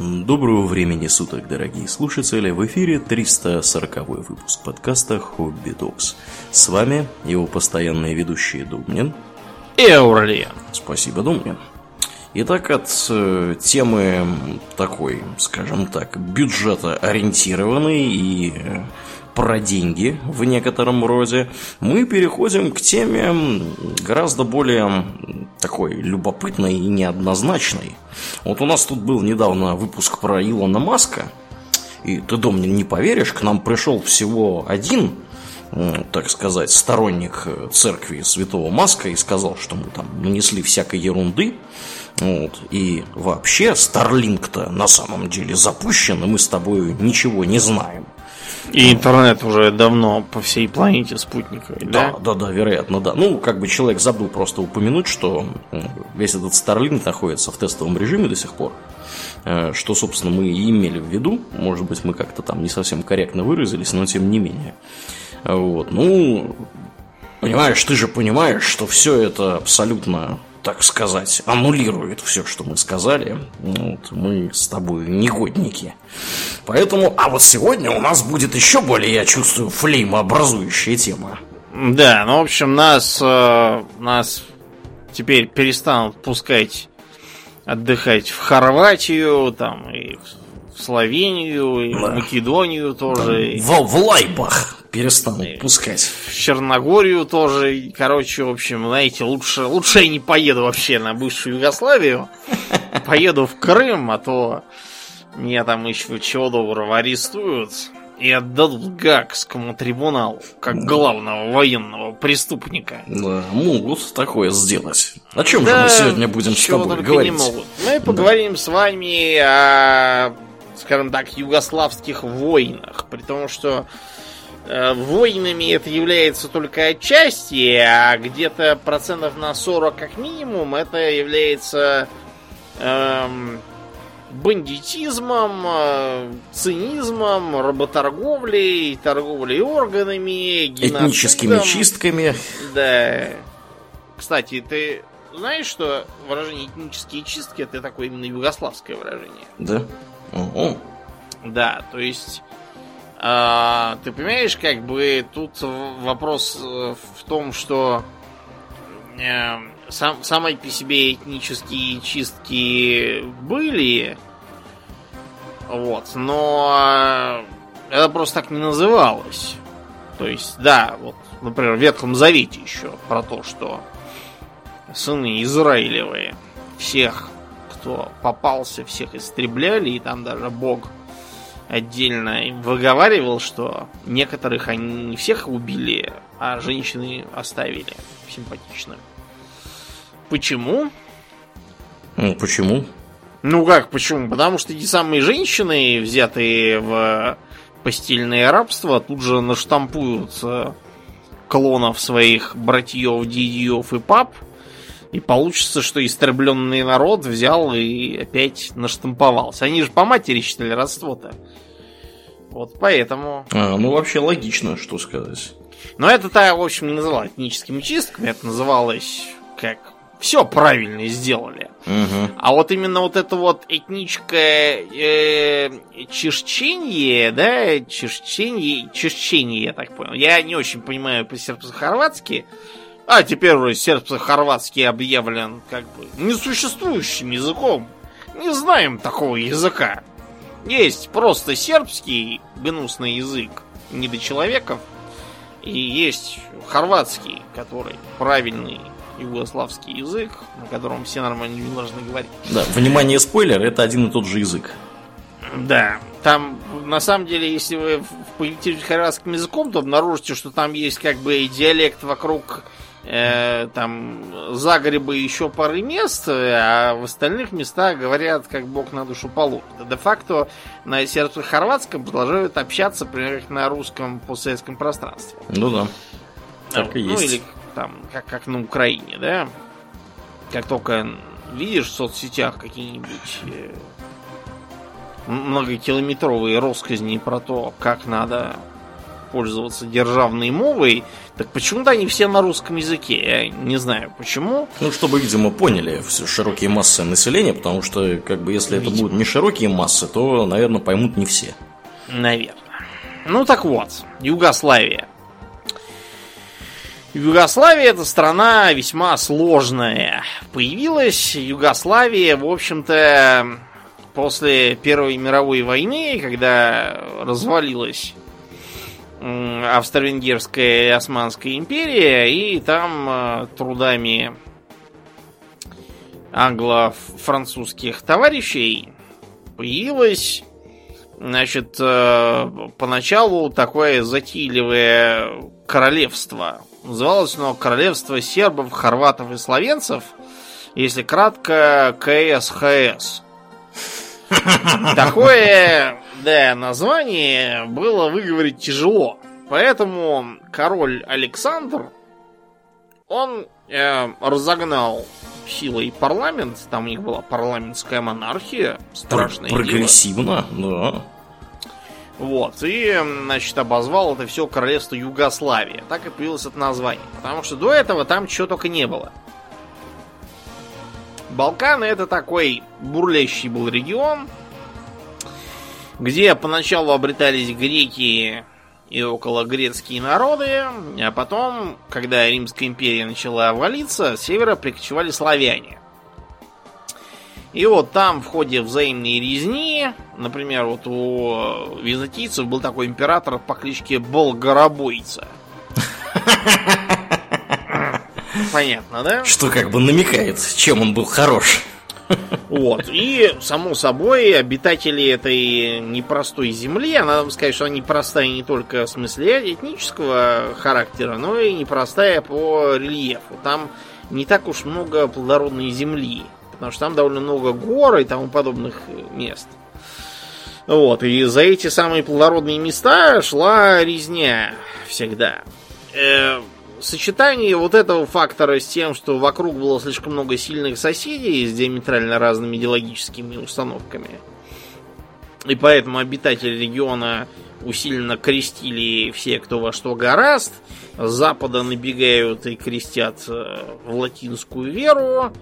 Доброго времени суток, дорогие слушатели! В эфире 340 выпуск подкаста «Хобби Докс». С вами его постоянные ведущие Думнин и Аурлиен. Спасибо, Думнин. Итак, от э, темы такой, скажем так, бюджета ориентированной и э, про деньги в некотором роде, мы переходим к теме гораздо более такой любопытной и неоднозначной. Вот у нас тут был недавно выпуск про Илона Маска, и ты, Дом, не поверишь, к нам пришел всего один так сказать, сторонник церкви Святого Маска и сказал, что мы там нанесли всякой ерунды. Вот. И вообще Старлинг-то на самом деле запущен, и мы с тобой ничего не знаем. И интернет уже давно по всей планете спутниковый, да? Да, да, да, вероятно, да. Ну, как бы человек забыл просто упомянуть, что весь этот Starlink находится в тестовом режиме до сих пор. Э, что, собственно, мы и имели в виду. Может быть, мы как-то там не совсем корректно выразились, но тем не менее. Вот. Ну, понимаешь, ты же понимаешь, что все это абсолютно так сказать, аннулирует все, что мы сказали. Вот, мы с тобой негодники. Поэтому, а вот сегодня у нас будет еще более, я чувствую, флеймообразующая тема. Да, ну, в общем, нас, э, нас теперь перестанут пускать отдыхать в Хорватию, там, и в Словению, и да. в Македонию тоже. Да. В, в Лайбах перестанут пускать. В Черногорию тоже. Короче, в общем, знаете, лучше, лучше я не поеду вообще на бывшую Югославию. Поеду в Крым, а то меня там еще чего доброго арестуют и отдадут Гагскому трибуналу, как главного военного преступника. Да, могут такое сделать. О чем да, же мы сегодня будем с тобой говорить? Не могут. Мы поговорим да. с вами о, скажем так, югославских войнах, при том, что Э, войнами это является только отчасти, а где-то процентов на 40 как минимум это является эм, бандитизмом, э, цинизмом, работорговлей, торговлей органами, геноцидом. Этническими чистками. Да. Кстати, ты знаешь, что выражение этнические чистки это такое именно югославское выражение? Да. Угу. Да, то есть а, ты понимаешь, как бы тут вопрос э, в том, что э, сам, самой по себе этнические чистки были, вот, но это просто так не называлось. То есть, да, вот, например, в Ветхом Завете еще про то, что сыны Израилевые всех, кто попался, всех истребляли, и там даже Бог отдельно выговаривал, что некоторых они не всех убили, а женщины оставили симпатично. Почему? Ну, почему? Ну как, почему? Потому что эти самые женщины, взятые в постельное рабство, тут же наштампуют клонов своих братьев, дядьев и пап, и получится, что истребленный народ взял и опять наштамповался. Они же по матери считали родство-то. Вот поэтому... А, ну, вообще логично, что сказать. Но это-то, в общем, не называлось этническими чистками, это называлось как все правильно сделали. Угу. А вот именно вот это вот этническое э, чешченье, да, чешченье, чешченье, я так понял. Я не очень понимаю по-сербско-хорватски. А теперь уже сербско-хорватский объявлен как бы несуществующим языком. Не знаем такого языка. Есть просто сербский гнусный язык недочеловеков. И есть хорватский, который правильный югославский язык, на котором все нормально должны говорить. Да, внимание, спойлер, это один и тот же язык. Да, там, на самом деле, если вы поинтересуетесь хорватским языком, то обнаружите, что там есть как бы диалект вокруг э, там Загреба еще пары мест, а в остальных местах говорят, как бог на душу положит. Де-факто на сербско-хорватском продолжают общаться, примерно как на русском постсоветском пространстве. Ну да. Так ну, и есть. Ну или там, как, как на Украине, да? Как только видишь в соцсетях какие-нибудь э, многокилометровые россказни про то, как надо пользоваться державной мовой, так почему-то они все на русском языке. Я не знаю почему. Ну, чтобы, видимо, поняли все широкие массы населения, потому что, как бы, если видимо. это будут не широкие массы, то, наверное, поймут не все. Наверное. Ну так вот, Югославия. Югославия это страна весьма сложная. Появилась Югославия, в общем-то, после Первой мировой войны, когда развалилась Австро-Венгерская и Османская империя, и там э, трудами англо-французских товарищей появилась, значит, э, поначалу такое затейливое королевство. Называлось оно Королевство сербов, хорватов и словенцев, если кратко КСХС. Такое, да, название было выговорить тяжело. Поэтому король Александр, он э, разогнал силой парламент, там у них была парламентская монархия, страшная Прогрессивно, дело. да. Вот, и, значит, обозвал это все королевство Югославия. Так и появилось это название. Потому что до этого там чего только не было. Балканы это такой бурлящий был регион, где поначалу обретались греки и около грецкие народы, а потом, когда Римская империя начала валиться, с севера прикочевали славяне. И вот там в ходе взаимной резни, например, вот у византийцев был такой император по кличке Болгаробойца. Понятно, да? Что как бы намекает, чем он был хорош. Вот. И, само собой, обитатели этой непростой земли, а надо сказать, что она непростая не только в смысле этнического характера, но и непростая по рельефу. Там не так уж много плодородной земли, потому что там довольно много гор и тому подобных мест. Вот, и за эти самые плодородные места шла резня всегда. Э, сочетание вот этого фактора с тем, что вокруг было слишком много сильных соседей с диаметрально разными идеологическими установками, и поэтому обитатели региона усиленно крестили все, кто во что гораст, с запада набегают и крестят э, в латинскую веру,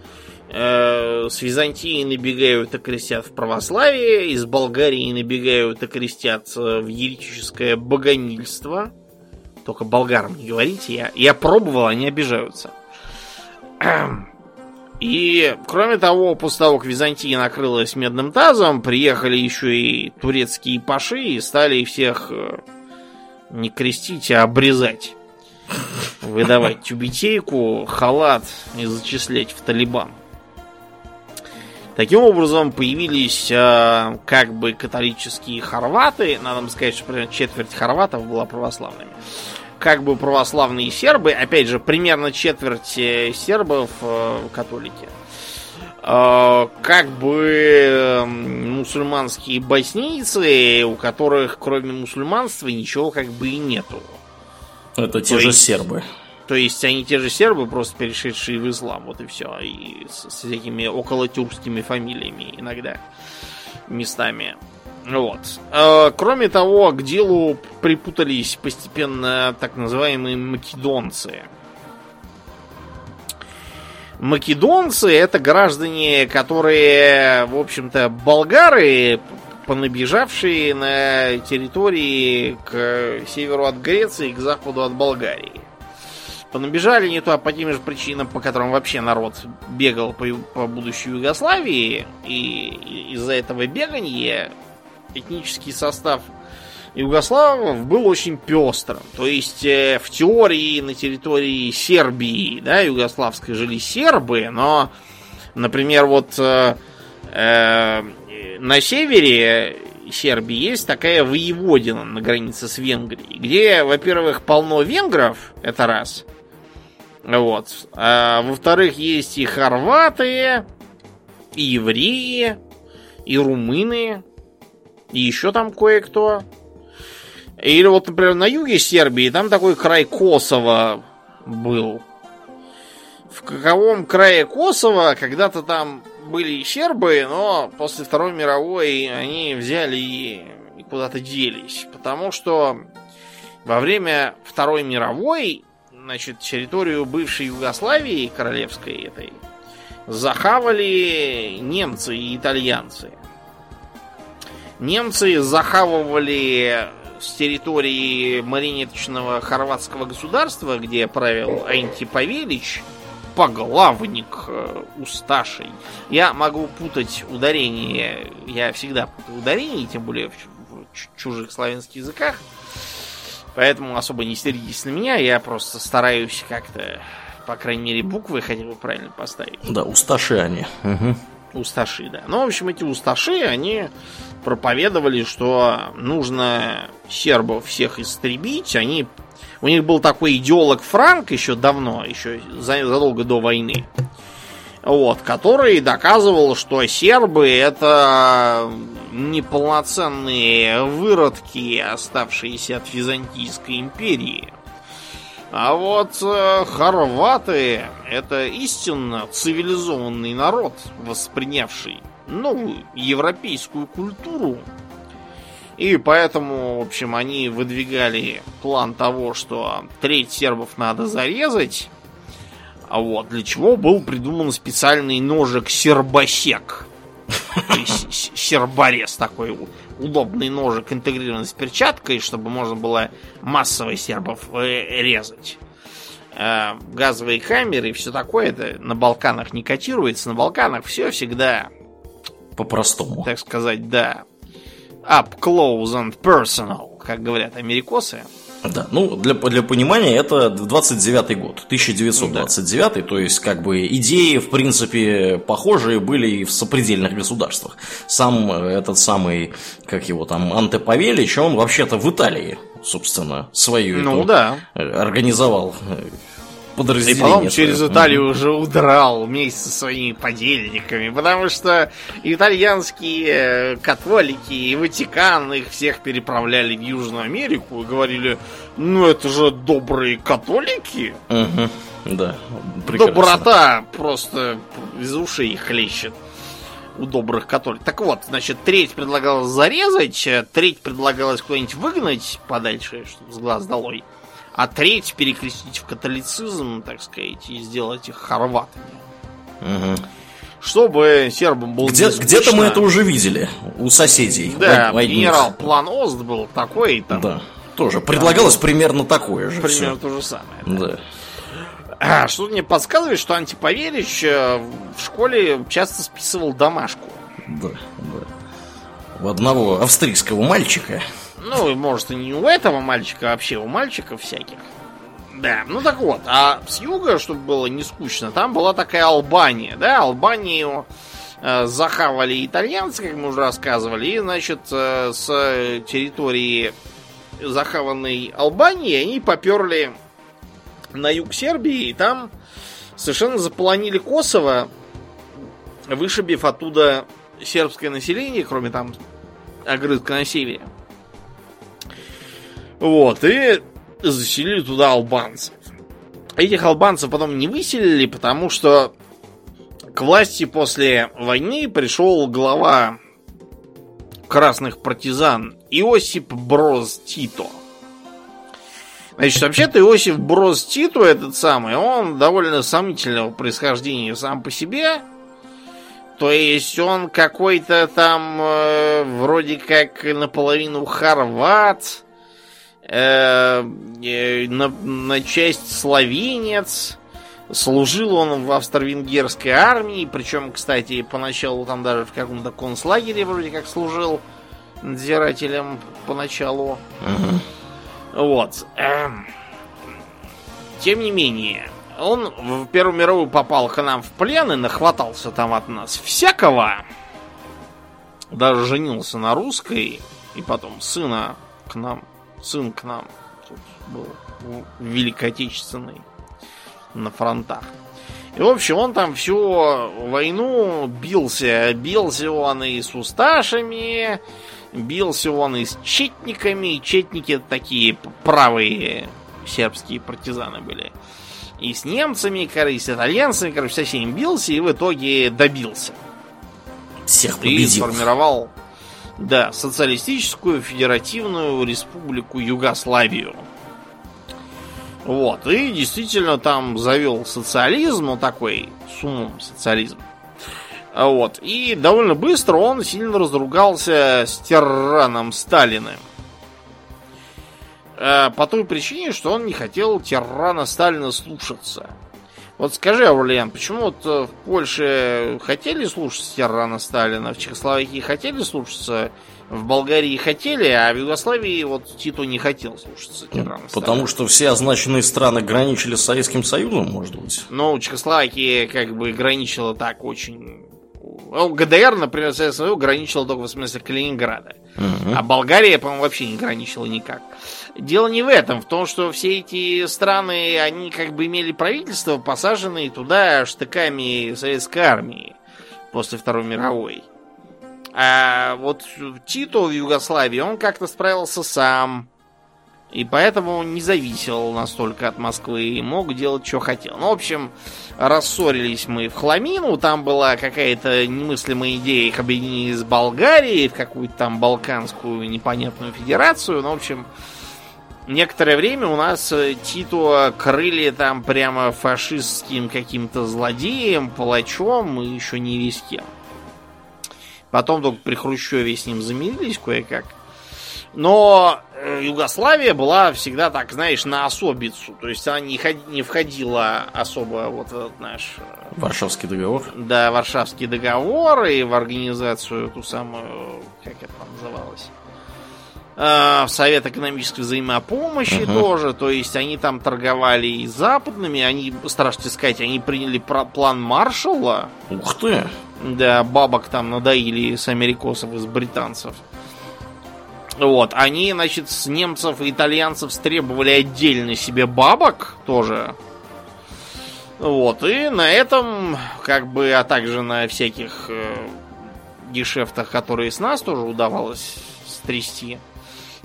э, с Византии набегают и крестят в православие, из Болгарии набегают и крестят э, в еретическое богомильство – только болгарам не говорите. Я, я пробовал, они обижаются. И, кроме того, после того, как Византия накрылась медным тазом, приехали еще и турецкие паши и стали всех э, не крестить, а обрезать. Выдавать тюбетейку, халат и зачислять в Талибан. Таким образом, появились э, как бы католические хорваты. Надо сказать, что примерно четверть хорватов была православными как бы православные сербы, опять же, примерно четверть э, сербов э, католики. Э, как бы мусульманские боснийцы, у которых кроме мусульманства ничего как бы и нету. Это те то же есть, сербы. То есть они те же сербы, просто перешедшие в ислам, вот и все. И с, с этими околотюркскими фамилиями иногда местами. Вот. А, кроме того, к делу припутались постепенно так называемые македонцы. Македонцы это граждане, которые, в общем-то, болгары, понабежавшие на территории к северу от Греции, к западу от Болгарии. Понабежали не то по тем же причинам, по которым вообще народ бегал по, по будущей Югославии, и из-за этого бегания этнический состав югославов был очень пестрым. То есть э, в теории на территории Сербии, да, югославской жили сербы, но, например, вот э, э, на севере Сербии есть такая воеводина на границе с Венгрией, где, во-первых, полно венгров, это раз. Вот. А, во-вторых, есть и хорваты, и евреи, и румыны, и еще там кое-кто. Или вот, например, на юге Сербии, там такой край Косово был. В каковом крае Косово когда-то там были сербы, но после Второй мировой они взяли и куда-то делись. Потому что во время Второй мировой, значит, территорию бывшей Югославии королевской этой захавали немцы и итальянцы. Немцы захавывали с территории маринеточного хорватского государства, где правил Антиповелич, поглавник э, Усташей. Я могу путать ударение, я всегда путаю ударение, тем более в, в чужих славянских языках. Поэтому особо не сердитесь на меня, я просто стараюсь как-то, по крайней мере, буквы хотя бы правильно поставить. Да, усташи они. Угу. Усташи, да. Ну, в общем, эти усташи, они проповедовали, что нужно сербов всех истребить. Они... У них был такой идеолог Франк еще давно, еще задолго до войны. Вот, который доказывал, что сербы это неполноценные выродки, оставшиеся от Византийской империи. А вот э, хорваты это истинно цивилизованный народ, воспринявший новую европейскую культуру. И поэтому, в общем, они выдвигали план того, что треть сербов надо зарезать. А вот для чего был придуман специальный ножик сербосек. Серборез такой удобный ножик, интегрированный с перчаткой, чтобы можно было массово сербов э, резать. Э, газовые камеры и все такое, это на Балканах не котируется. На Балканах все всегда по-простому. Так сказать, да. Up close and personal, как говорят америкосы. Да, ну для, для понимания это 29 год, 1929, да. то есть как бы идеи в принципе похожие были и в сопредельных государствах. Сам э, этот самый, как его там, Анте Павелич, он вообще-то в Италии, собственно, свою ну, да. Э, организовал э, подразделение. И потом через Италию уже удрал вместе со своими подельниками, потому что итальянские э, католики и Ватикан их всех переправляли в Южную Америку и говорили, ну это же добрые католики. Угу. Да, прекрасно. Доброта просто из ушей хлещет у добрых католиков. Так вот, значит, треть предлагалось зарезать, э, треть предлагалось куда-нибудь выгнать подальше, чтобы с глаз долой а треть перекрестить в католицизм, так сказать, и сделать их хорватами. Угу. Чтобы сербам было Где, Где-то мы это уже видели у соседей. Да, генерал План Ост был такой. Там, да, тоже. Предлагалось там, примерно такое же. Примерно все. то же самое. Да. да. А, что мне подсказывает, что Антиповерич э, в школе часто списывал домашку. Да, да. У одного австрийского мальчика ну, может, и не у этого мальчика, а вообще у мальчиков всяких. Да, ну так вот, а с юга, чтобы было не скучно, там была такая Албания, да, Албанию э, захавали итальянцы, как мы уже рассказывали, и, значит, э, с территории захаванной Албании они поперли на юг Сербии, и там совершенно заполонили Косово, вышибив оттуда сербское население, кроме там огрызка на. Вот, и заселили туда албанцев. Этих албанцев потом не выселили, потому что к власти после войны пришел глава красных партизан Иосип Броз Тито. Значит, вообще-то Иосиф Броз Тито, этот самый, он довольно сомнительного происхождения сам по себе. То есть он какой-то там э, вроде как наполовину хорват, э, на, на часть словенец. Служил он в австро-венгерской армии, причем, кстати, поначалу там даже в каком-то концлагере вроде как служил надзирателем поначалу. Угу. Вот. Эм. Тем не менее, он в Первую мировую попал к нам в плен и нахватался там от нас всякого. Даже женился на русской, и потом сына к нам сын к нам тут был Великой Отечественной на фронтах. И, в общем, он там всю войну бился. Бился он и с усташами, бился он и с четниками. Четники такие правые сербские партизаны были. И с немцами, короче, и с итальянцами, короче, со всеми бился и в итоге добился. Всех победил. И сформировал да, социалистическую федеративную республику Югославию. Вот, и действительно там завел социализм, ну такой с умом социализм. А Вот, и довольно быстро он сильно разругался с тираном Сталиным. Э, По той причине, что он не хотел тирана Сталина слушаться. Вот скажи, Аурлиан, почему вот э, в Польше хотели слушаться тирана Сталина, в Чехословакии хотели слушаться, в Болгарии хотели, а в Югославии вот Тито не хотел слушаться тирана Потому Сталина. что все означенные страны граничили с Советским Союзом, может быть? Ну, Чехословакия как бы граничила так очень... Ну, ГДР, например, Советский Союз граничила только в смысле Калининграда. Мгм. А Болгария, по-моему, вообще не граничила никак. Дело не в этом, в том, что все эти страны, они как бы имели правительство, посаженные туда штыками советской армии после Второй мировой. А вот Тито в Югославии, он как-то справился сам. И поэтому не зависел настолько от Москвы и мог делать, что хотел. Ну, в общем, рассорились мы в Хламину. Там была какая-то немыслимая идея их объединить с Болгарией в какую-то там балканскую непонятную федерацию. Ну, в общем, некоторое время у нас э, Тито крыли там прямо фашистским каким-то злодеем, палачом и еще не весь кем. Потом только при Хрущеве с ним замирились кое-как. Но э, Югославия была всегда так, знаешь, на особицу. То есть она не, ход- не входила особо вот в этот наш э, Варшавский договор. да, Варшавский договор и в организацию ту самую, как это называлось, в Совет экономической взаимопомощи Мгм. тоже. То есть они там торговали и западными, они, страшно сказать, они приняли план Маршалла. Ух ты! Да, бабок там надоили с америкосов и с британцев. Вот, они, значит, с немцев и итальянцев требовали отдельно себе бабок тоже. Вот, и на этом, как бы, а также на всяких э, гешефтах, которые с нас тоже удавалось стрясти.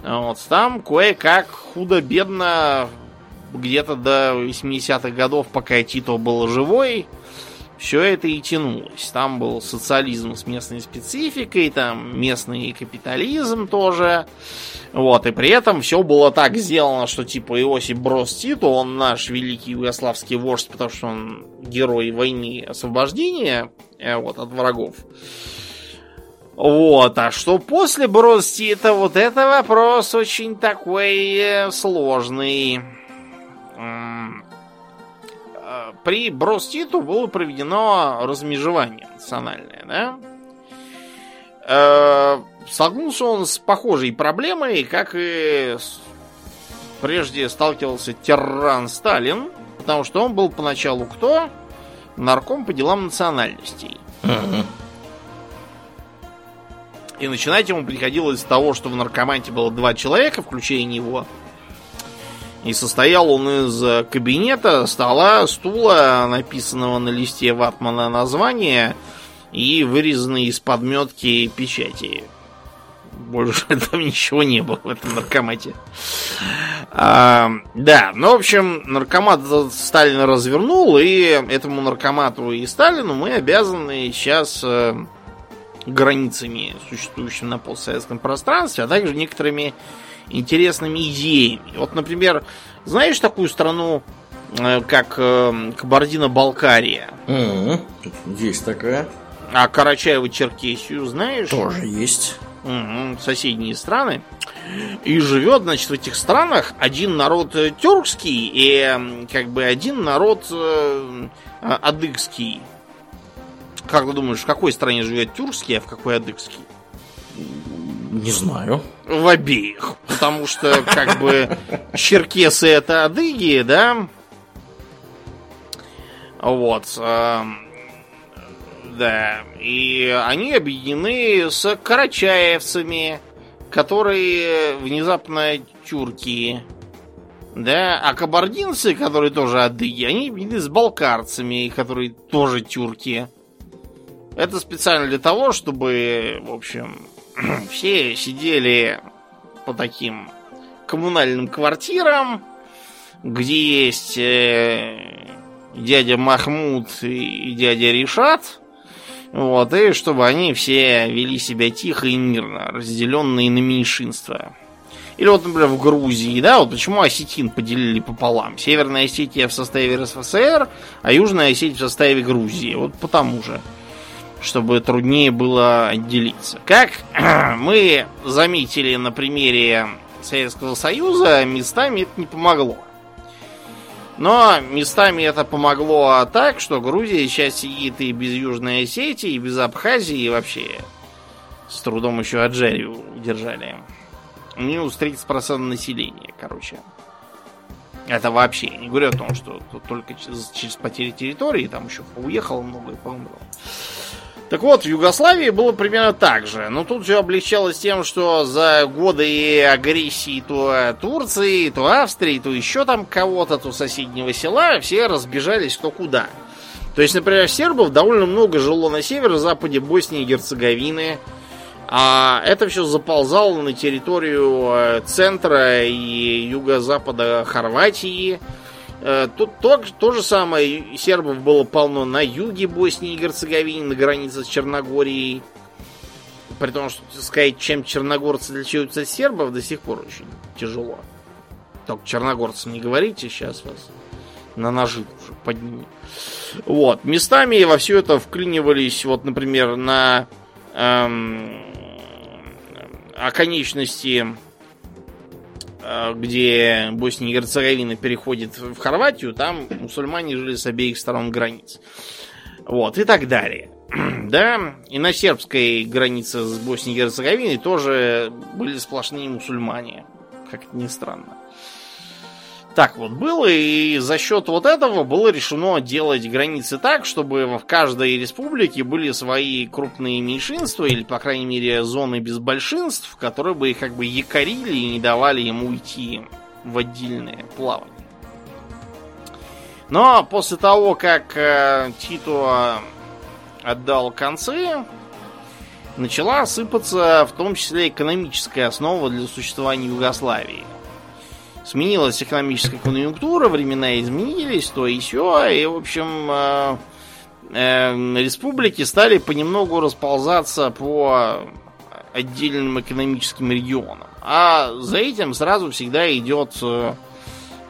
Вот, там кое-как худо-бедно где-то до 80-х годов, пока Тито был живой, все это и тянулось. Там был социализм с местной спецификой, там местный капитализм тоже. Вот, и при этом все было так сделано, что типа Иосиф Брос Тито, он наш великий югославский вождь, потому что он герой войны освобождения э, вот, от врагов. Вот, а что после Брос Тита, вот это вопрос очень такой э, сложный. Э, При Броститу было проведено размежевание национальное, да? Э, Столкнулся он с похожей проблемой, как и прежде сталкивался тиран Сталин, потому что он был поначалу кто? Нарком по делам национальностей. Мгм. И начинать ему приходилось с того, что в наркоманте было два человека, включая него. И состоял он из э, кабинета, стола, стула, написанного на листе ватмана названия и вырезанной из подметки печати. Больше там ничего не было в этом наркомате. А, да, ну, в общем, наркомат этот Сталин развернул, и этому наркомату и Сталину мы обязаны сейчас э, границами, существующими на постсоветском пространстве, а также некоторыми интересными идеями. Вот, например, знаешь такую страну, э, как э, Кабардино-Балкария? Есть такая. А Карачаево-Черкесию знаешь? Тоже есть. Мгм, соседние страны. И живет, значит, в этих странах один народ э, тюркский и как бы один народ адыгский. Как ты думаешь, в какой стране живет тюркский, а в какой адыгский? Не знаю. В обеих. Потому что, как бы, черкесы это адыги, да? Вот. эм, Да. И они объединены с карачаевцами, которые внезапно тюрки. Да, а кабардинцы, которые тоже адыги, они объединены с балкарцами, которые тоже тюрки. Это специально для того, чтобы, в общем, все сидели по таким коммунальным квартирам, где есть э, дядя Махмуд и дядя Решат. Вот, и чтобы они все вели себя тихо и мирно, разделенные на меньшинства. Или вот, например, в Грузии, да, вот почему осетин поделили пополам. Северная Осетия в составе РСФСР, а Южная Осетия в составе Грузии. Вот потому же, чтобы труднее было отделиться. Как мы заметили на примере Советского Союза, местами это не помогло. Но местами это помогло так, что Грузия сейчас сидит и без Южной Осетии, и без Абхазии, и вообще с трудом еще Аджарию удержали. Минус 30% населения, короче. Это вообще. Не говорю о том, что только через, через потери территории, там еще уехало много и поумерло. Так вот, в Югославии было примерно так же. Но тут все облегчалось тем, что за годы агрессии то Турции, то Австрии, то еще там кого-то, то соседнего села, все разбежались кто куда. То есть, например, сербов довольно много жило на северо-западе Боснии и Герцеговины, а это все заползало на территорию э, центра и юго-запада Хорватии. Тут то, то же самое. Сербов было полно на юге Боснии и Герцеговины, на границе с Черногорией. При том, что сказать, чем черногорцы отличаются от сербов, до сих пор очень тяжело. Только черногорцам не говорите, сейчас вас на ножи уже поднимут. Вот. Местами во все это вклинивались, вот, например, на эм, оконечности, э, где Босния и Герцеговина переходит в Хорватию, там мусульмане жили с обеих сторон границ. Вот, и так далее. Да, и на сербской границе с Боснией и Герцеговиной тоже были сплошные мусульмане, как ни странно. Так вот было, и за счет вот этого было решено делать границы так, чтобы в каждой республике были свои крупные меньшинства, или, по крайней мере, зоны без большинств, которые бы их как бы якорили и не давали ему уйти в отдельное плавание. Но после того, как э, Тито отдал концы, начала сыпаться в том числе экономическая основа для существования Югославии – Сменилась экономическая конъюнктура, времена изменились, то и все. И, в общем, э, э, республики стали понемногу расползаться по отдельным экономическим регионам. А за этим сразу всегда идет э,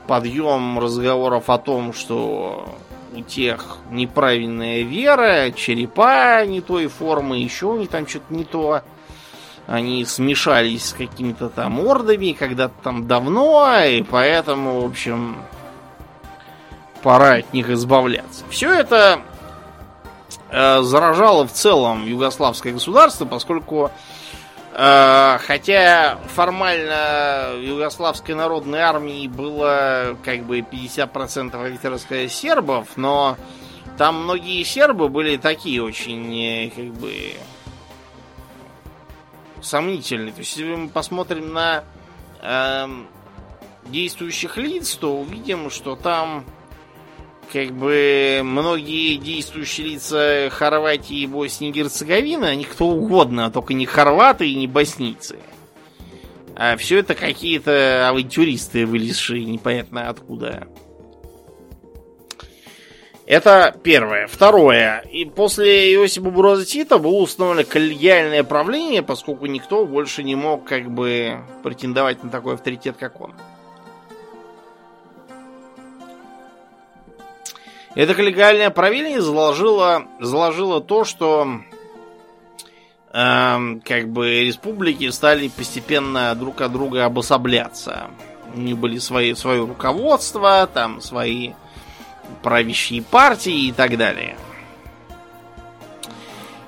подъем разговоров о том, что у тех неправильная вера, черепа не той формы, еще у них там что-то не то они смешались с какими-то там ордами когда-то там давно, и поэтому, в общем, пора от них избавляться. Все это э, заражало в целом югославское государство, поскольку э, хотя формально югославской народной армии было как бы 50% офицерское сербов, но там многие сербы были такие очень э, как бы сомнительный. То есть, если мы посмотрим на э, действующих лиц, то увидим, что там как бы многие действующие лица Хорватии и Боснии и Герцеговины, они кто угодно, только не хорваты и не боснийцы. А все это какие-то авантюристы, вылезшие непонятно откуда. Это первое. Второе. И после Иосипа Буроза Тита было установлено коллегиальное правление, поскольку никто больше не мог как бы претендовать на такой авторитет, как он. Это коллегиальное правление заложило, заложило то, что э, как бы республики стали постепенно друг от друга обособляться. У них были свои, свое руководство, там свои правящие партии и так далее.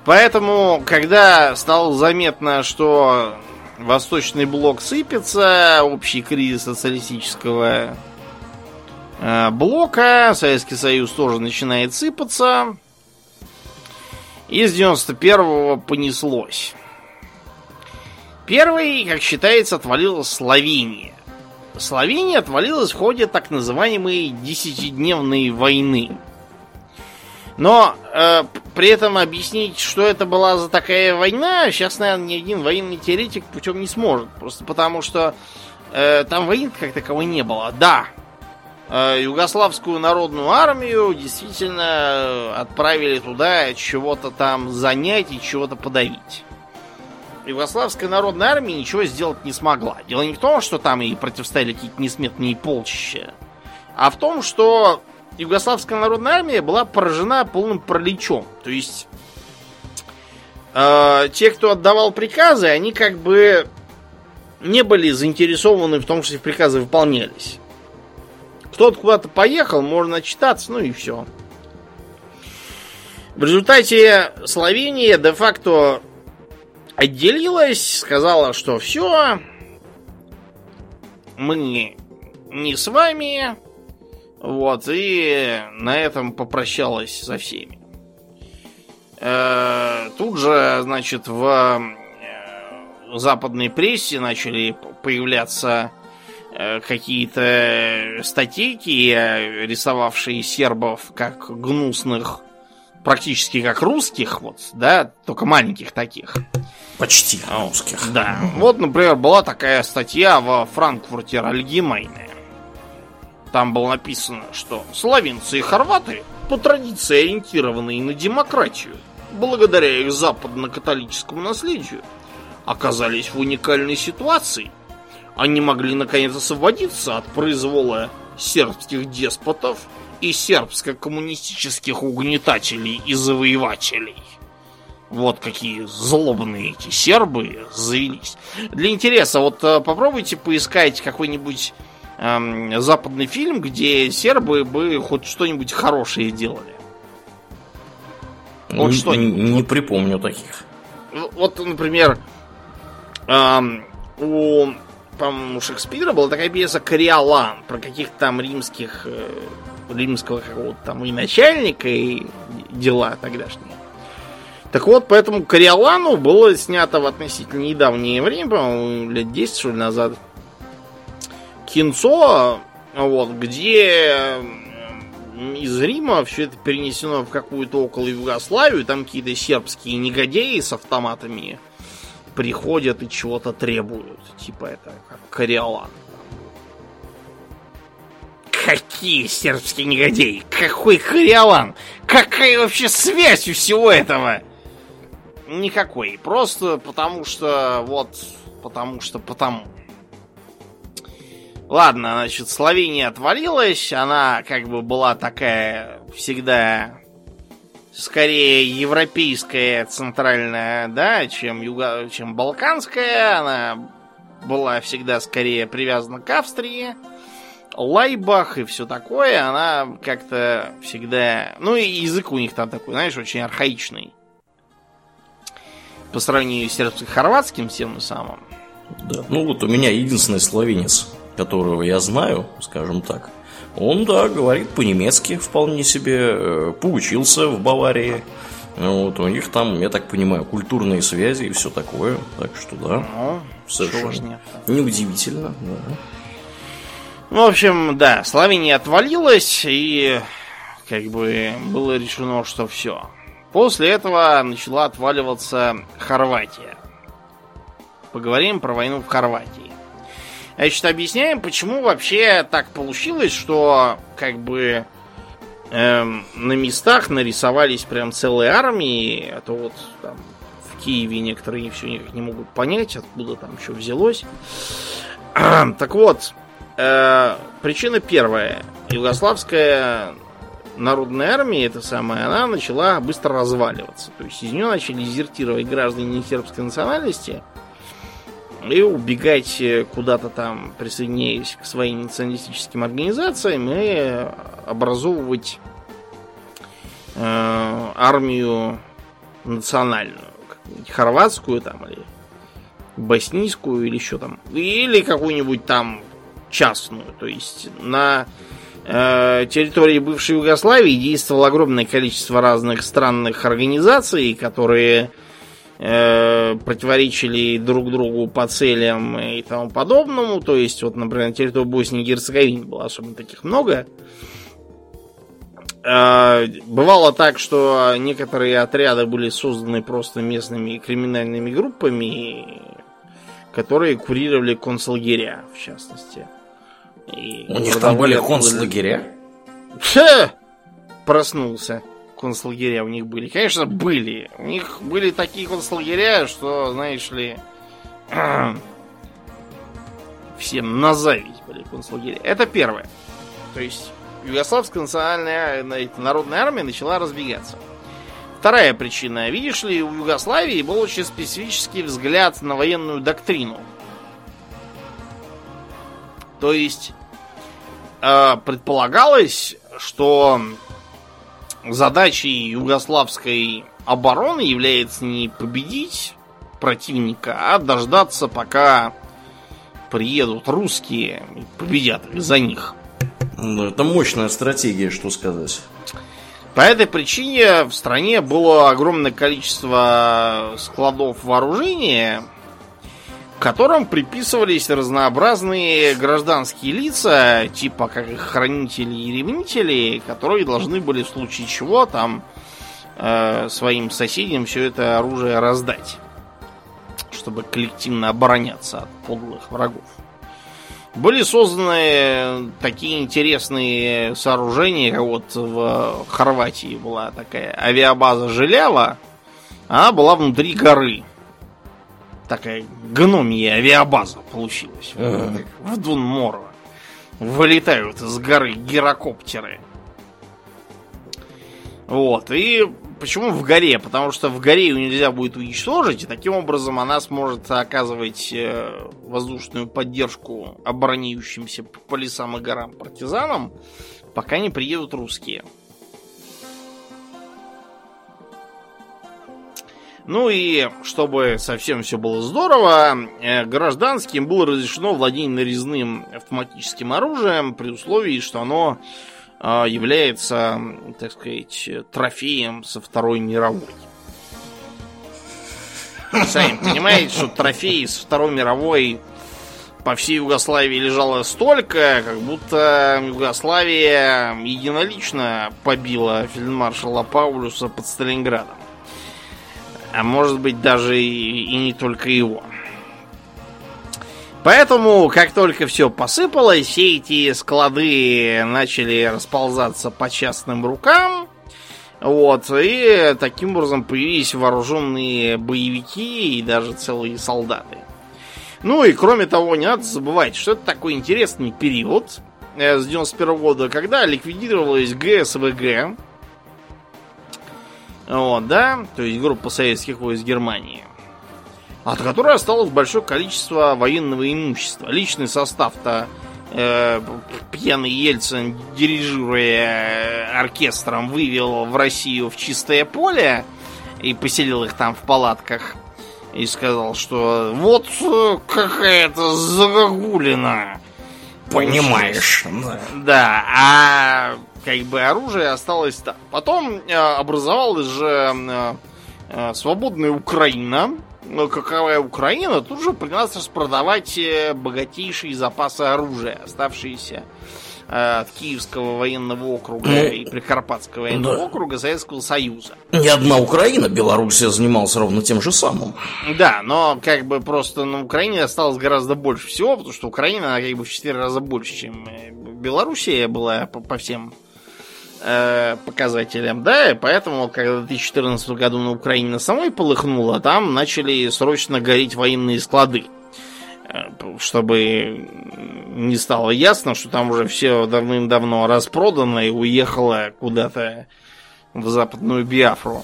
Поэтому, когда стало заметно, что Восточный блок сыпется, общий кризис социалистического э, блока, Советский Союз тоже начинает сыпаться, и с 91-го понеслось. Первый, как считается, отвалилась Словения. Словения отвалилась в ходе так называемой десятидневной войны. Но э, при этом объяснить, что это была за такая война, сейчас, наверное, ни один военный теоретик путем не сможет. Просто потому что э, там войны как таковой не было. Да, э, Югославскую народную армию действительно отправили туда чего-то там занять и чего-то подавить. Югославская народная армия ничего сделать не смогла. Дело не в том, что там и противостояли какие-то несметные полчища, а в том, что Югославская народная армия была поражена полным параличом. То есть э, те, кто отдавал приказы, они как бы не были заинтересованы в том, что их приказы выполнялись. Кто-то куда-то поехал, можно читаться, ну и все. В результате Словения де-факто отделилась, сказала, что все, мы не с вами, вот, и на этом попрощалась со всеми. Э, тут же, значит, в э, западной прессе начали появляться э, какие-то статейки, рисовавшие сербов как гнусных, практически как русских, вот, да, только маленьких таких. Почти русских. Да. Вот, например, была такая статья во Франкфурте Альгемайне. Там было написано, что словенцы и хорваты по традиции ориентированные на демократию, благодаря их западно-католическому наследию, оказались в уникальной ситуации. Они могли наконец освободиться от произвола сербских деспотов и сербско-коммунистических угнетателей и завоевателей. Вот какие злобные эти сербы завелись. Для интереса, вот э, попробуйте поискать какой-нибудь эм, западный фильм, где сербы бы хоть что-нибудь хорошее делали. Вот что не, не припомню таких. Вот, например, эм, у, по-моему, Шекспира была такая пьеса «Кориолан» про каких-то там римских, э, римского какого-то там и начальника, и дела тогдашние. Так вот, поэтому Кориолану было снято в относительно недавнее время, по-моему, лет 10 что ли назад, кинцо, вот, где из Рима все это перенесено в какую-то около Югославию, там какие-то сербские негодяи с автоматами приходят и чего-то требуют. Типа это как Кориолан. Какие сербские негодяи? Какой Кориолан? Какая вообще связь у всего этого? Никакой. Просто потому что вот... Потому что потому. Ладно, значит, Словения отвалилась. Она как бы была такая всегда скорее европейская, центральная, да, чем, юго... чем балканская. Она была всегда скорее привязана к Австрии. Лайбах и все такое, она как-то всегда... Ну и язык у них там такой, знаешь, очень архаичный. По сравнению с сербско-хорватским тем самым. Да, ну вот у меня единственный словенец которого я знаю, скажем так, он, да, говорит по-немецки вполне себе, э, поучился в Баварии. Вот, у них там, я так понимаю, культурные связи и все такое. Так что да. Ну, совершенно неудивительно. Да. Ну, в общем, да, Словения отвалилась, и как бы было решено, что все. После этого начала отваливаться Хорватия. Поговорим про войну в Хорватии. Значит, объясняем, почему вообще так получилось, что как бы эм, на местах нарисовались прям целые армии, а то вот там в Киеве некоторые все никак не могут понять, откуда там что взялось. так вот, э, причина первая. Югославская народная армия, это самая, она начала быстро разваливаться. То есть из нее начали дезертировать граждане сербской национальности – и убегать куда-то там, присоединяясь к своим националистическим организациям и образовывать э, армию национальную, хорватскую там или боснийскую или еще там, или какую-нибудь там частную, то есть на э, территории бывшей Югославии действовало огромное количество разных странных организаций, которые Э, противоречили друг другу по целям и тому подобному. То есть, вот, например, на территории Боснии и Герцеговины было особенно таких много. Э, бывало так, что некоторые отряды были созданы просто местными криминальными группами, которые курировали концлагеря, в частности. И У них там были концлагеря? Проснулся концлагеря у них были? Конечно, были. У них были такие концлагеря, что, знаешь ли, всем на зависть были концлагеря. Это первое. То есть Югославская национальная народная армия начала разбегаться. Вторая причина. Видишь ли, у Югославии был очень специфический взгляд на военную доктрину. То есть э, предполагалось, что задачей югославской обороны является не победить противника, а дождаться, пока приедут русские и победят их за них. Да, это мощная стратегия, что сказать. По этой причине в стране было огромное количество складов вооружения, которым приписывались разнообразные гражданские лица, типа как хранители и ревнители, которые должны были в случае чего там э, своим соседям все это оружие раздать, чтобы коллективно обороняться от подлых врагов. Были созданы такие интересные сооружения, как вот в Хорватии была такая авиабаза Желява, она была внутри горы такая гномия авиабаза получилась. Uh-huh. В Дунморо. Вылетают из горы гирокоптеры. Вот. И почему в горе? Потому что в горе ее нельзя будет уничтожить, и таким образом она сможет оказывать э, воздушную поддержку обороняющимся по лесам и горам партизанам, пока не приедут русские. Ну и чтобы совсем все было здорово, э, гражданским было разрешено владение нарезным автоматическим оружием при условии, что оно э, является, так сказать, трофеем со Второй мировой. Сами понимаете, что трофеи со Второй мировой по всей Югославии лежало столько, как будто Югославия единолично побила фельдмаршала Паулюса под Сталинградом. А может быть даже и, и не только его. Поэтому, как только все посыпалось, все эти склады начали расползаться по частным рукам. Вот, и таким образом появились вооруженные боевики и даже целые солдаты. Ну и кроме того, не надо забывать, что это такой интересный период э, с 91 года, когда ликвидировалась ГСВГ, вот, да, то есть группа советских войск Германии, от которой осталось большое количество военного имущества. Личный состав-то э, пьяный Ельцин, дирижируя оркестром, вывел в Россию в чистое поле и поселил их там в палатках. И сказал, что вот э, какая-то загогулина. Понимаешь. Да, а как бы оружие осталось так. Потом э, образовалась же э, э, свободная Украина. Но каковая Украина тут же принялась распродавать богатейшие запасы оружия, оставшиеся от Киевского военного округа и Прикарпатского военного да. округа Советского Союза. Не одна Украина, Белоруссия занималась ровно тем же самым. Да, но как бы просто на Украине осталось гораздо больше всего, потому что Украина как бы в четыре раза больше, чем Белоруссия была по, по всем э, показателям, да, и поэтому, когда в 2014 году на Украине на самой полыхнуло, там начали срочно гореть военные склады, э, чтобы не стало ясно, что там уже все давным-давно распродано и уехало куда-то в западную Биафру.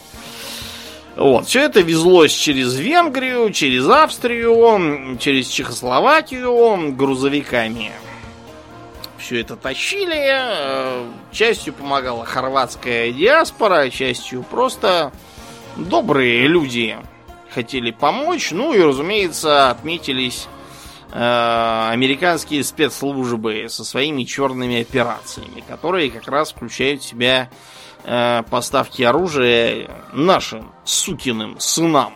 Вот, все это везлось через Венгрию, через Австрию, через Чехословакию грузовиками все это тащили. Э, частью помогала хорватская диаспора, частью просто добрые люди хотели помочь. Ну и, разумеется, отметились э, американские спецслужбы со своими черными операциями, которые как раз включают в себя э, поставки оружия нашим сукиным сынам.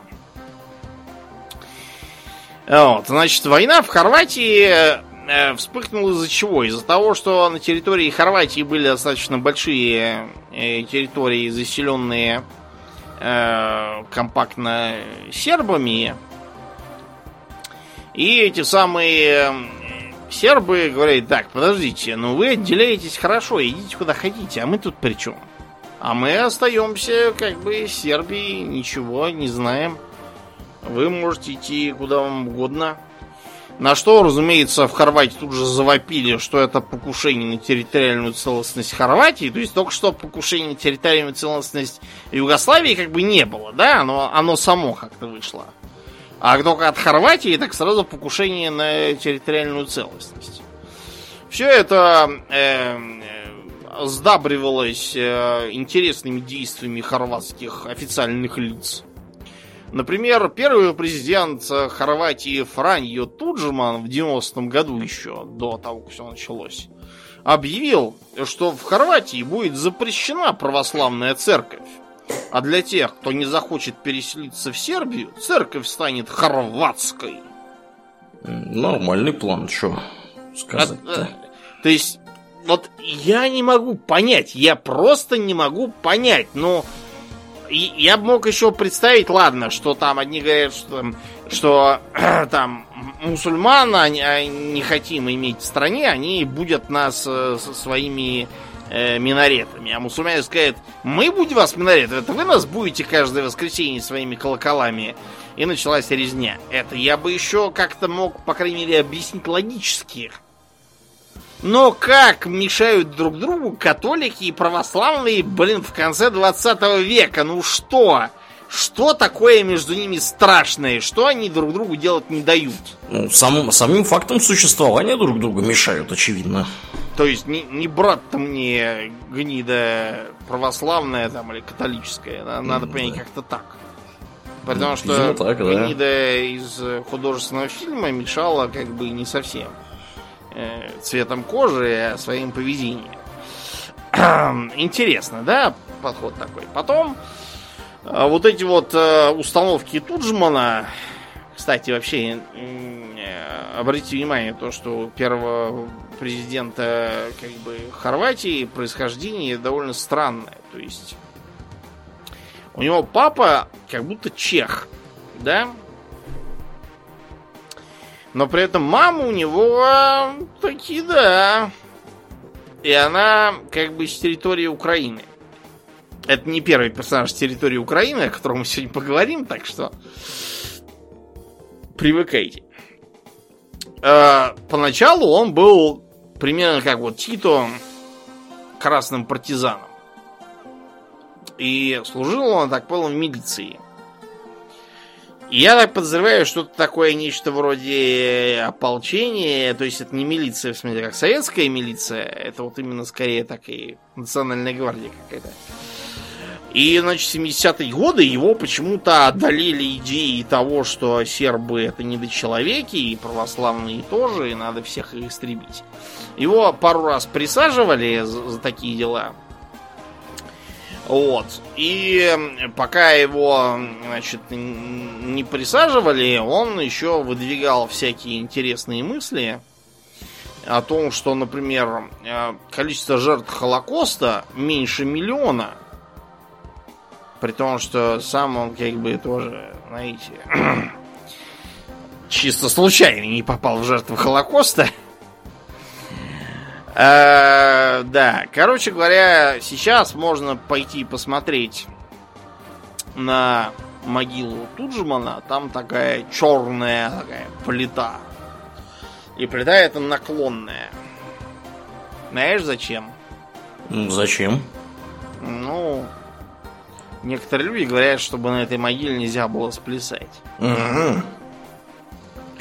Вот, значит, война в Хорватии вспыхнул из-за чего? Из-за того, что на территории Хорватии были достаточно большие э, территории, заселенные э, компактно сербами. И эти самые э, сербы говорят, так, подождите, ну вы отделяетесь хорошо, идите куда хотите, а мы тут при чем? А мы остаемся как бы Сербией, ничего не знаем. Вы можете идти куда вам угодно. На что, разумеется, в Хорватии тут же завопили, что это покушение на территориальную целостность Хорватии. То есть только что покушение на территориальную целостность Югославии как бы не было, да? Оно, оно само как-то вышло. А только от Хорватии так сразу покушение на территориальную целостность. Все это э, сдабривалось э, интересными действиями хорватских официальных лиц. Например, первый президент Хорватии Франьо Туджман в 90-м году еще, до того, как все началось, объявил, что в Хорватии будет запрещена православная церковь. А для тех, кто не захочет переселиться в Сербию, церковь станет хорватской. Нормальный план, что сказать-то. А, то есть, вот я не могу понять, я просто не могу понять, но я бы мог еще представить, ладно, что там одни говорят, что, что там мусульман а не хотим иметь в стране, они будут нас э, своими э, минаретами. А мусульмане скажут, мы будем вас минаретами, это вы нас будете каждое воскресенье своими колоколами. И началась резня. Это я бы еще как-то мог, по крайней мере, объяснить логически. Но как мешают друг другу католики и православные, блин, в конце 20 века? Ну что? Что такое между ними страшное? Что они друг другу делать не дают? Ну, сам, самим фактом существования друг другу мешают, очевидно. То есть не, не брат-то мне гнида православная там или католическая. Надо ну, понять да. как-то так. Потому что так, гнида да. из художественного фильма мешала как бы не совсем. Э, цветом кожи, а своим поведением. Интересно, да, подход такой. Потом э, вот эти вот установки Туджмана, кстати, вообще обратите внимание то, что первого президента как бы Хорватии происхождение довольно странное. То есть у него папа как будто чех, да? Но при этом мама у него таки да. И она как бы с территории Украины. Это не первый персонаж с территории Украины, о котором мы сегодня поговорим, так что привыкайте. Э, поначалу он был примерно как вот Тито красным партизаном. И служил он, так понял, в милиции. Я так подозреваю, что это такое нечто вроде ополчения, то есть это не милиция, в смысле, как советская милиция, это вот именно скорее так и национальная гвардия какая-то. И, значит, 70-е годы его почему-то одолели идеи того, что сербы это недочеловеки, и православные тоже, и надо всех их истребить. Его пару раз присаживали за, за такие дела. Вот. И пока его, значит, не присаживали, он еще выдвигал всякие интересные мысли о том, что, например, э, количество жертв Холокоста меньше миллиона. При том, что сам он как бы тоже, знаете, чисто случайно не попал в жертву Холокоста. Э, да, короче говоря, сейчас можно пойти посмотреть на могилу Туджмана. Там такая черная такая плита. И плита эта наклонная. Знаешь зачем? Зачем? Ну, некоторые люди говорят, чтобы на этой могиле нельзя было сплясать. Угу.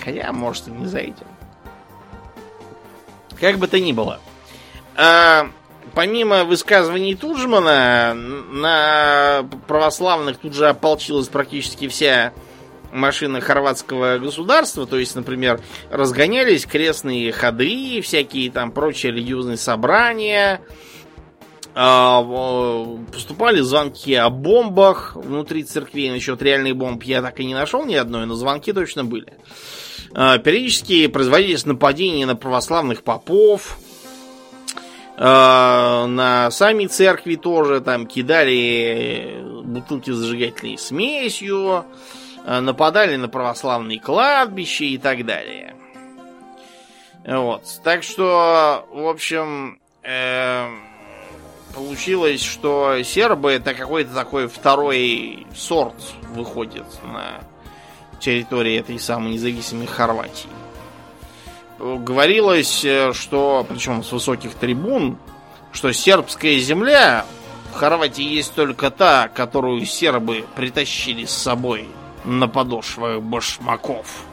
Хотя, может, и не за этим. Как бы то ни было. А, помимо высказываний Туджмана, на православных тут же ополчилась практически вся машина хорватского государства, то есть, например, разгонялись крестные ходы, всякие там прочие религиозные собрания, а, поступали звонки о бомбах внутри церквей, насчет реальных бомб я так и не нашел ни одной, но звонки точно были. А, периодически производились нападения на православных попов, а, на сами церкви тоже там кидали бутылки с зажигательной смесью, а, нападали на православные кладбища и так далее. Вот. Так что, в общем, э, получилось, что сербы это какой-то такой второй сорт выходит на территории этой самой независимой Хорватии. Говорилось, э, что, причем с высоких трибун, что сербская земля в Хорватии есть только та, которую сербы притащили с собой на подошвах башмаков.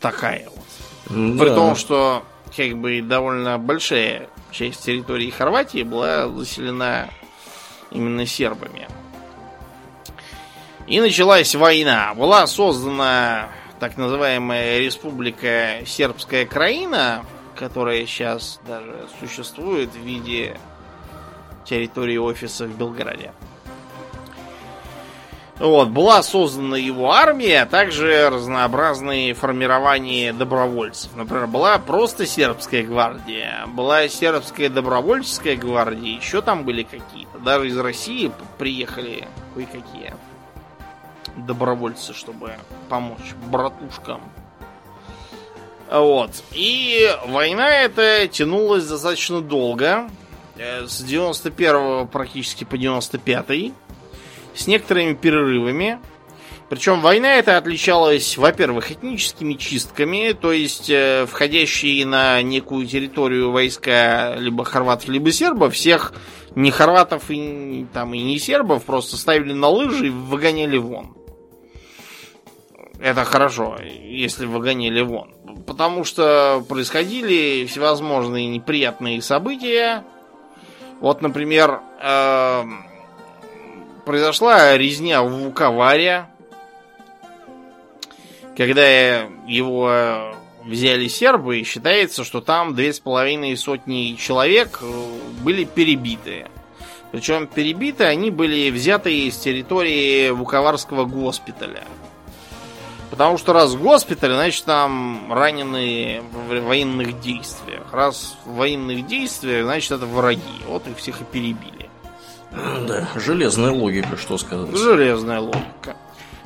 Такая вот. Да. При том, что как бы довольно большая часть территории Хорватии была заселена именно сербами. И началась война. Была создана так называемая Республика Сербская Краина, которая сейчас даже существует в виде территории офиса в Белграде. Вот, была создана его армия, а также разнообразные формирования добровольцев. Например, была просто сербская гвардия, была сербская добровольческая гвардия, еще там были какие-то. Даже из России приехали кое-какие добровольцы, чтобы помочь братушкам. Вот. И война эта тянулась достаточно долго. Э, с 91 практически по 95 с некоторыми перерывами. Причем война эта отличалась, во-первых, этническими чистками, то есть э, входящие на некую территорию войска либо хорватов, либо сербов, всех не хорватов и, там, и не сербов просто ставили на лыжи и выгоняли вон. Это хорошо, если выгоняли вон. Потому что происходили всевозможные неприятные события. Вот, например, э произошла резня в Вуковаре, когда его взяли сербы, и считается, что там две с половиной сотни человек э, были перебиты. Причем перебиты они были взяты из территории Вуковарского госпиталя. Потому что раз госпиталь, значит там раненые в военных действиях. Раз в военных действиях, значит это враги. Вот их всех и перебили. Да, железная логика, что сказать. Железная логика.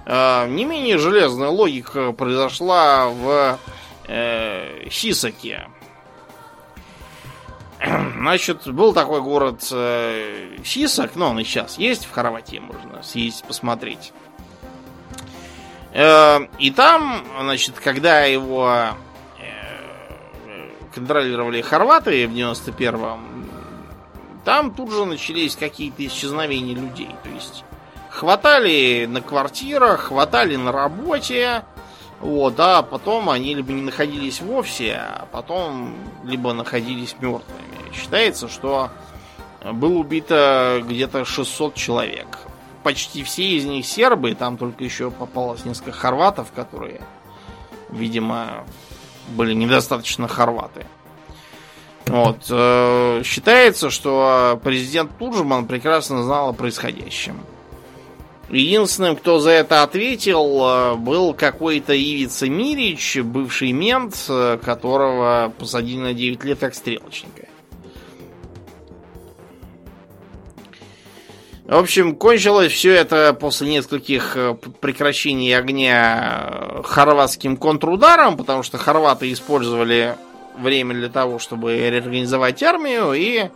А, не менее железная логика произошла в э, Сисаке. Значит, был такой город э, Сисак, но он и сейчас есть в Хорватии, можно съездить посмотреть. Э, и там, значит, когда его э, контролировали хорваты в 91-м, там тут же начались какие-то исчезновения людей. То есть хватали на квартирах, хватали на работе, вот, а потом они либо не находились вовсе, а потом либо находились мертвыми. Считается, что было убито где-то 600 человек. Почти все из них сербы, там только еще попалось несколько хорватов, которые, видимо, были недостаточно хорваты. Вот. Э, считается, что президент Туржман прекрасно знал о происходящем. Единственным, кто за это ответил, э, был какой-то Ивица Мирич, бывший мент, э, которого посадили на 9 лет как стрелочника. В общем, кончилось все это после нескольких прекращений огня хорватским контрударом, потому что хорваты использовали время для того, чтобы реорганизовать армию, и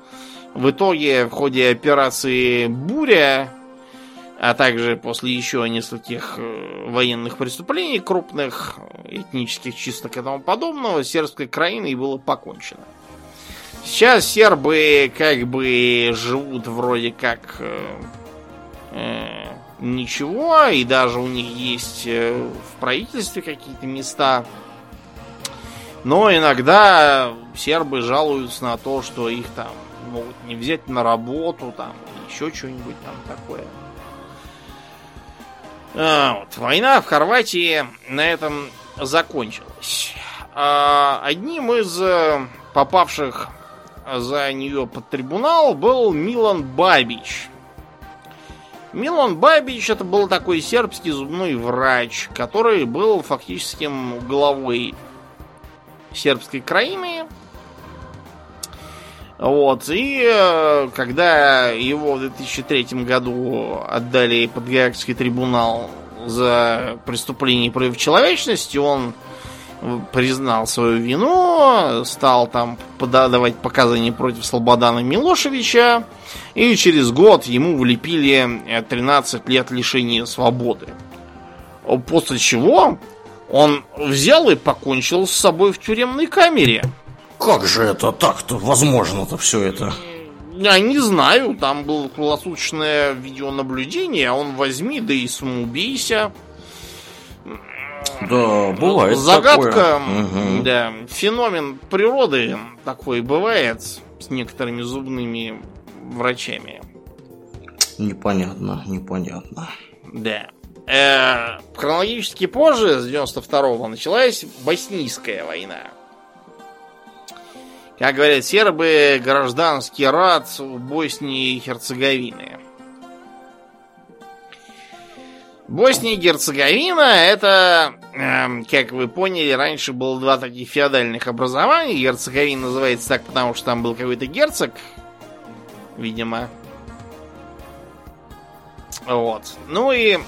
в итоге в ходе операции «Буря», а также после еще нескольких э, военных преступлений крупных, этнических чисток и тому подобного, сербской краиной было покончено. Сейчас сербы как бы живут вроде как э, э, ничего, и даже у них есть э, в правительстве какие-то места, но иногда сербы жалуются на то, что их там могут не взять на работу, там, еще что-нибудь там такое. А, вот. Война в Хорватии на этом закончилась. А, одним из э, попавших за нее под трибунал был Милан Бабич. Милан Бабич это был такой сербский зубной врач, который был фактическим главой сербской краины. Вот, и э, когда его в 2003 году отдали под Гаагский трибунал за преступление против человечности, он признал свою вину, стал там подавать показания против Слободана Милошевича, и через год ему влепили 13 лет лишения свободы. После чего он взял и покончил с собой в тюремной камере. Как же это так-то возможно-то все это? Я не знаю, там было круглосуточное видеонаблюдение, а он возьми, да и самоубейся. Да, бывает Загадка, такое. да, феномен природы такой бывает с некоторыми зубными врачами. Непонятно, непонятно. Да. Э, хронологически позже, с 92-го, началась Боснийская война. Как говорят сербы, гражданский рад в Боснии и Херцеговины. Босния и Герцеговина это, э, как вы поняли, раньше было два таких феодальных образования. Герцеговина называется так, потому что там был какой-то герцог, видимо. Вот. Ну и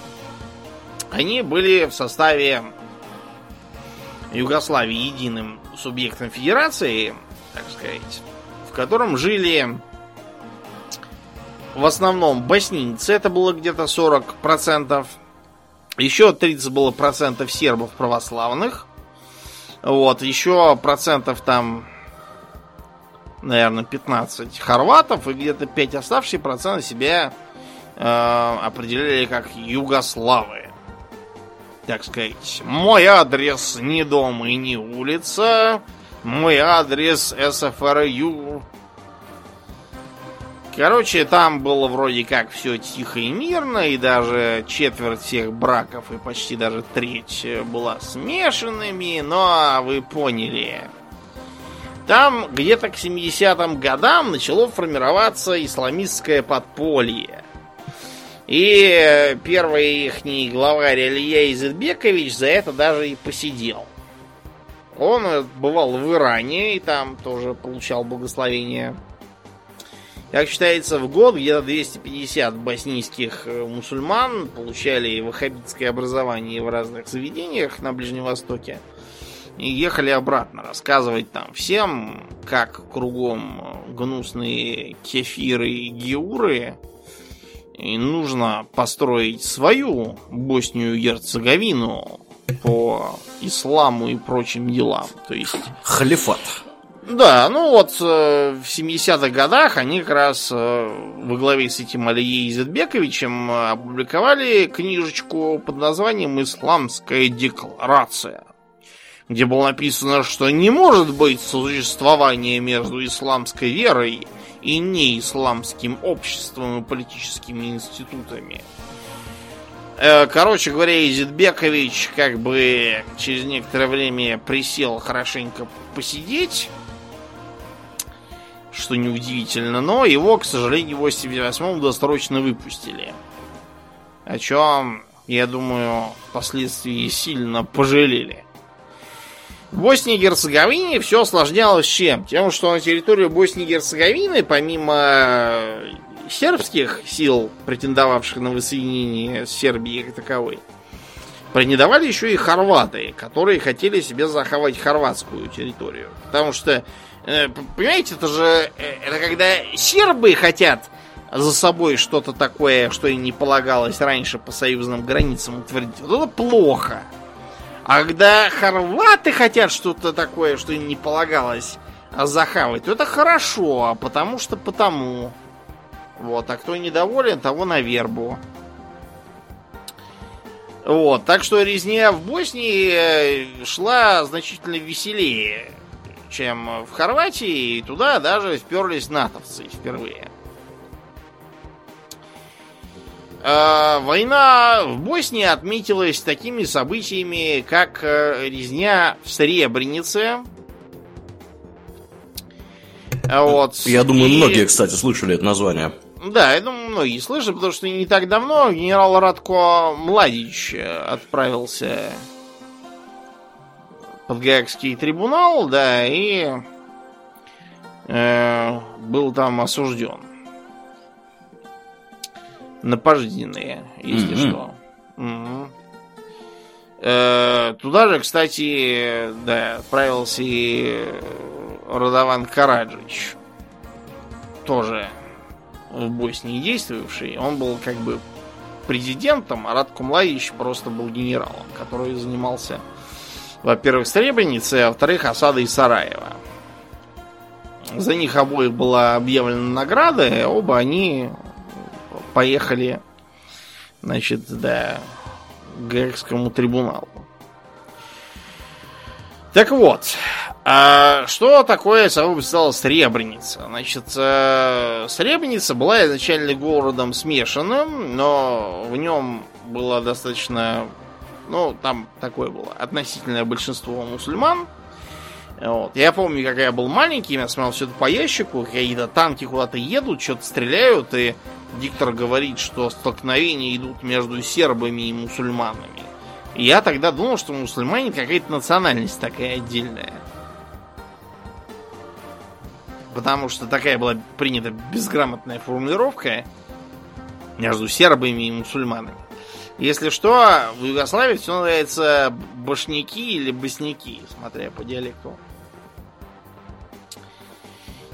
они были в составе Югославии единым субъектом федерации, так сказать, в котором жили в основном боснийцы, это было где-то 40%, еще 30 было процентов сербов православных, вот, еще процентов там, наверное, 15 хорватов, и где-то 5 оставшие процентов себя э, определяли как югославы так сказать, мой адрес не дом и не улица, мой адрес СФРЮ. Короче, там было вроде как все тихо и мирно, и даже четверть всех браков и почти даже треть была смешанными, но вы поняли. Там где-то к 70-м годам начало формироваться исламистское подполье. И первый их главарь Илья Изетбекович за это даже и посидел. Он бывал в Иране и там тоже получал благословение. Как считается, в год где-то 250 боснийских э, мусульман получали ваххабитское образование в разных заведениях на Ближнем Востоке. И ехали обратно рассказывать там всем, как кругом гнусные кефиры и геуры и нужно построить свою Боснию Герцеговину по исламу и прочим делам. То есть... Халифат. Да, ну вот э, в 70-х годах они как раз э, во главе с этим Алией Изетбековичем опубликовали книжечку под названием «Исламская декларация», где было написано, что не может быть существования между исламской верой и неисламским обществом и политическими институтами. Э, короче говоря, Изидбекович как бы через некоторое время присел хорошенько посидеть, что неудивительно, но его, к сожалению, в 88-м досрочно выпустили. О чем, я думаю, впоследствии сильно пожалели. В Боснии и Герцеговине все осложнялось чем? Тем, что на территорию Боснии и Герцеговины, помимо э, сербских сил, претендовавших на воссоединение с Сербией как таковой, претендовали еще и хорваты, которые хотели себе захватить хорватскую территорию. Потому что, понимаете, это же э, это когда сербы хотят за собой что-то такое, что им не полагалось раньше по союзным границам утвердить. Вот это плохо. А когда хорваты хотят что-то такое, что им не полагалось захавать, то это хорошо, а потому что потому. Вот, а кто недоволен, того на вербу. Вот, так что резня в Боснии э, шла значительно веселее, чем в Хорватии, и туда даже вперлись натовцы впервые. Э, война в Боснии отметилась такими событиями, как э, резня в Сребренице. Вот. Я думаю, и... многие, кстати, слышали это название. Да, я думаю, многие слышали, потому что не так давно генерал Радко Младич э, отправился под Гаагский трибунал, да, и э, был там осужден на пожизненные, если mm-hmm. что. Mm-hmm. Э, Э, туда же, кстати, да, отправился и Радован Караджич. Тоже в Боснии действовавший. Он был как бы президентом, а Радко Младич просто был генералом, который занимался, во-первых, Сребреницей, а во-вторых, осадой Сараева. За них обоих была объявлена награда, и оба они поехали, значит, к Грекскому трибуналу. Так вот, а что такое собой представляла Сребреница? Значит, э, Сребреница была изначально городом смешанным, но в нем было достаточно, ну, там такое было, относительное большинство мусульман. Вот. Я помню, как я был маленький, я смотрел все это по ящику, какие-то танки куда-то едут, что-то стреляют, и диктор говорит, что столкновения идут между сербами и мусульманами. И я тогда думал, что мусульмане какая-то национальность такая отдельная. Потому что такая была принята безграмотная формулировка между сербами и мусульманами. Если что, в Югославии все называется башняки или босняки, смотря по диалекту.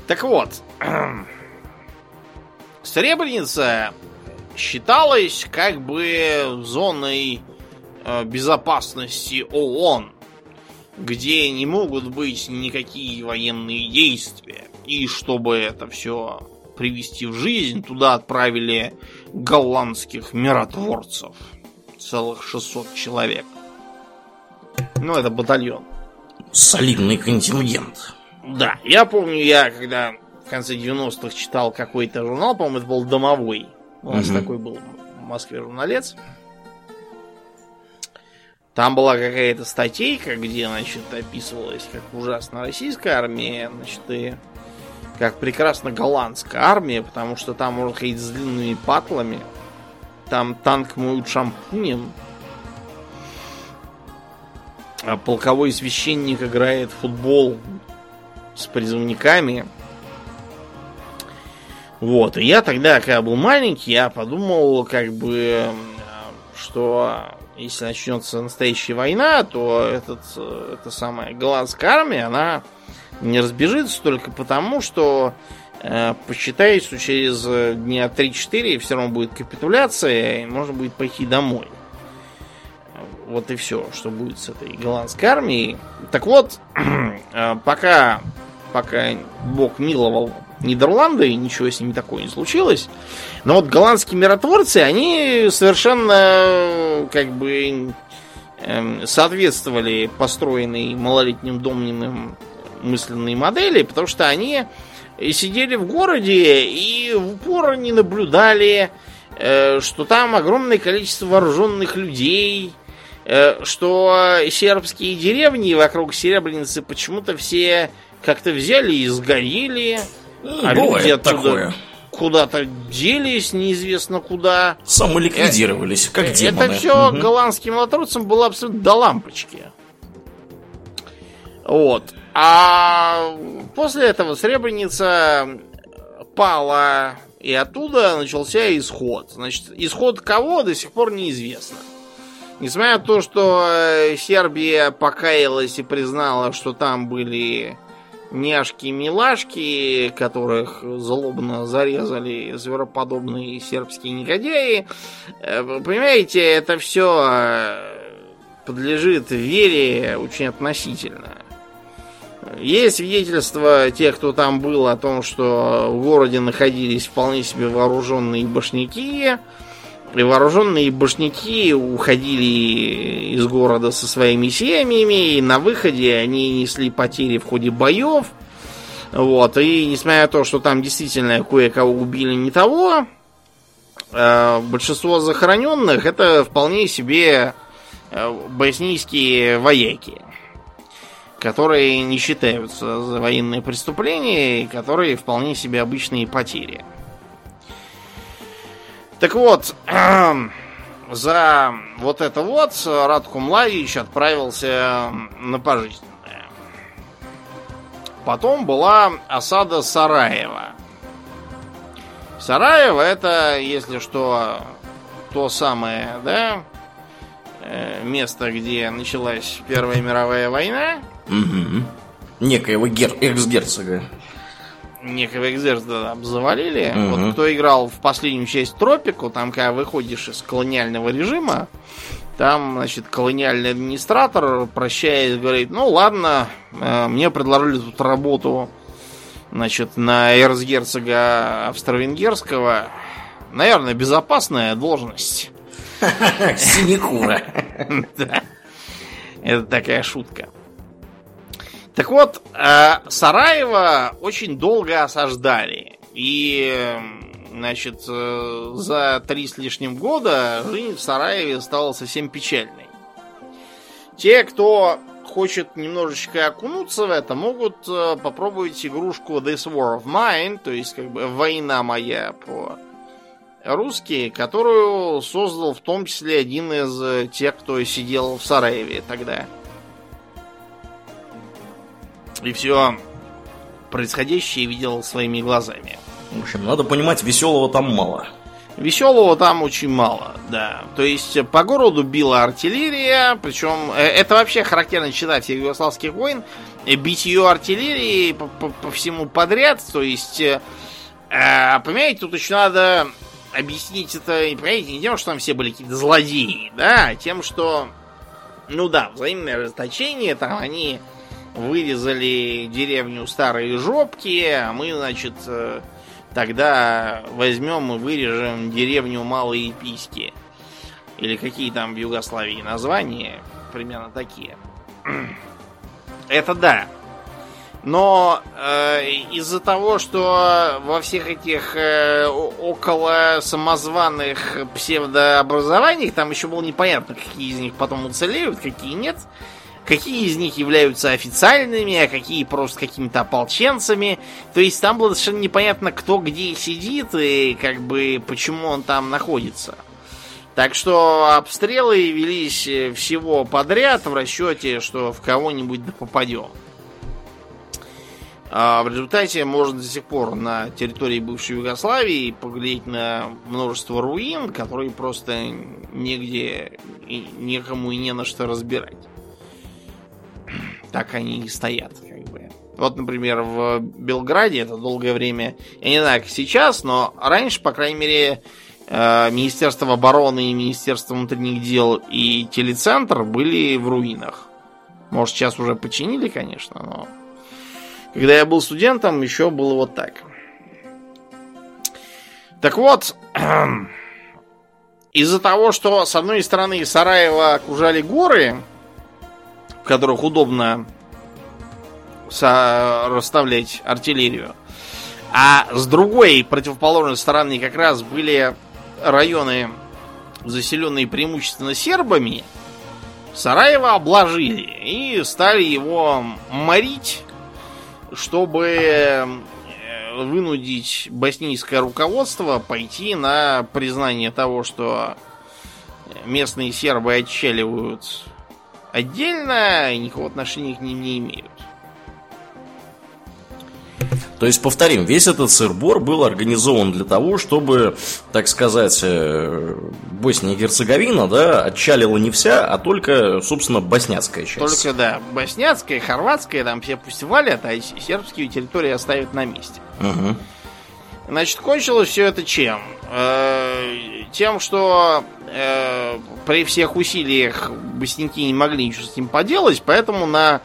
Так вот, Сребреница считалась как бы зоной Э, безопасности ООН, где не могут быть никакие военные действия. И чтобы это все привести в жизнь, туда отправили голландских миротворцев. Целых 600 человек. Ну, это батальон. Солидный контингент. Да, я помню, я когда в конце 90-х читал какой-то журнал, по-моему, это был «Домовой». У нас угу. такой был в Москве журналец. Там была какая-то статейка, где, значит, описывалась, как ужасно российская армия, значит, и как прекрасно голландская армия, потому что там можно ходить с длинными патлами, там танк моют шампунем, а полковой священник играет в футбол с призывниками. Вот, и я тогда, когда был маленький, я подумал, как бы, что если начнется настоящая война, то этот, эта самая голландская армия, она не разбежится только потому, что э, посчитает, что через дня 3-4 все равно будет капитуляция, и можно будет пойти домой. Вот и все, что будет с этой голландской армией. Так вот, э, пока, пока Бог миловал Нидерланды, и ничего с ними такого не случилось. Но вот голландские миротворцы, они совершенно как бы эм, соответствовали построенной малолетним домниным мысленной модели, потому что они сидели в городе и в упор не наблюдали, э, что там огромное количество вооруженных людей, э, что сербские деревни вокруг Серебряницы почему-то все как-то взяли и сгорели, а Бывает люди оттуда такое. куда-то делись, неизвестно куда. Самоликвидировались, как демоны. Это все угу. голландским латрусам было абсолютно до лампочки. Вот. А после этого Сребреница пала, и оттуда начался исход. Значит, исход кого до сих пор неизвестно. Несмотря на то, что э, Сербия покаялась и признала, что там были няшки-милашки, которых злобно зарезали звероподобные сербские негодяи. Э, понимаете, это все э, подлежит вере очень относительно. Есть свидетельства тех, кто там был, о том, что в городе находились вполне себе вооруженные башняки, и вооруженные башняки уходили из города со своими семьями, и на выходе они несли потери в ходе боев. Вот, и несмотря на то, что там действительно кое-кого убили не того, э, большинство захороненных это вполне себе э, боснийские вояки, которые не считаются за военные преступления, и которые вполне себе обычные потери. Так вот, за вот это вот Радко Младич отправился на пожизненное. Потом была осада Сараева. Сараево это, если что, то самое, да, место, где началась Первая мировая война. Угу. Некоего гер... экс-герцога. Некого экс-герцога там завалили. Мгм. Вот кто играл в последнюю часть Тропику, там, когда выходишь из колониального режима, там, значит, колониальный администратор прощаясь, говорит, ну ладно, э, мне предложили тут работу, значит, на эрцгерцога австро-венгерского. Наверное, безопасная должность. Синекура. Это такая шутка. Так вот, э, Сараево очень долго осаждали. И, значит, э, за три с лишним года жизнь в Сараеве стала совсем печальной. Те, кто хочет немножечко окунуться в это, могут э, попробовать игрушку This War of Mine, то есть как бы «Война моя» по русский, которую создал в том числе один из э, тех, кто сидел в Сараеве тогда. И все происходящее видел своими глазами. В общем, надо понимать, веселого там мало. Веселого там очень мало, да. То есть э, по городу била артиллерия, причем э, это вообще характерно читать всех югославских войн. Битье артиллерии по, по- по всему подряд. То есть, э, э, понимаете, тут еще надо объяснить это, понимаете, не тем, что там все были какие-то злодеи, да, а тем, что, ну да, взаимное расточение, там они вырезали деревню Старые Жопки, а мы, значит, э, тогда возьмем и вырежем деревню Малые Писки. Или какие там в Югославии названия, примерно такие. Это да. Но э, из-за того, что во всех этих э, около самозваных псевдообразованиях там еще было непонятно, какие из них потом уцелеют, какие нет, какие из них являются официальными, а какие просто какими-то ополченцами. То есть там было совершенно непонятно, кто где сидит и как бы почему он там находится. Так что обстрелы велись э, всего подряд в расчете, что в кого-нибудь попадем. А в результате можно до сих пор на территории бывшей Югославии поглядеть на множество руин, которые просто негде и некому и не на что разбирать. Так они и стоят, как бы. Вот, например, в Белграде это долгое время, я не знаю, как сейчас, но раньше, по крайней мере, э, Министерство обороны и Министерство внутренних дел и телецентр были в руинах. Может, сейчас уже починили, конечно, но когда я был студентом, еще было вот так. Так вот, из-за того, что с одной стороны Сараева окружали горы, в которых удобно расставлять артиллерию, а с другой противоположной стороны как раз были районы, заселенные преимущественно сербами, Сараево обложили и стали его морить чтобы э, вынудить боснийское руководство пойти на признание того, что местные сербы отчаливают отдельно и никакого отношения к ним не имеют. То есть, повторим, весь этот сыр-бор был организован для того, чтобы, так сказать, э, Босния и Герцеговина, да, отчалила не вся, а только, собственно, боснятская часть. Только, да, боснятская, хорватская, там все пусть валят, а сербские территории оставят на месте. Мгм. Значит, кончилось все это чем? Э, тем, что э, при всех усилиях босняки не могли ничего с этим поделать, поэтому на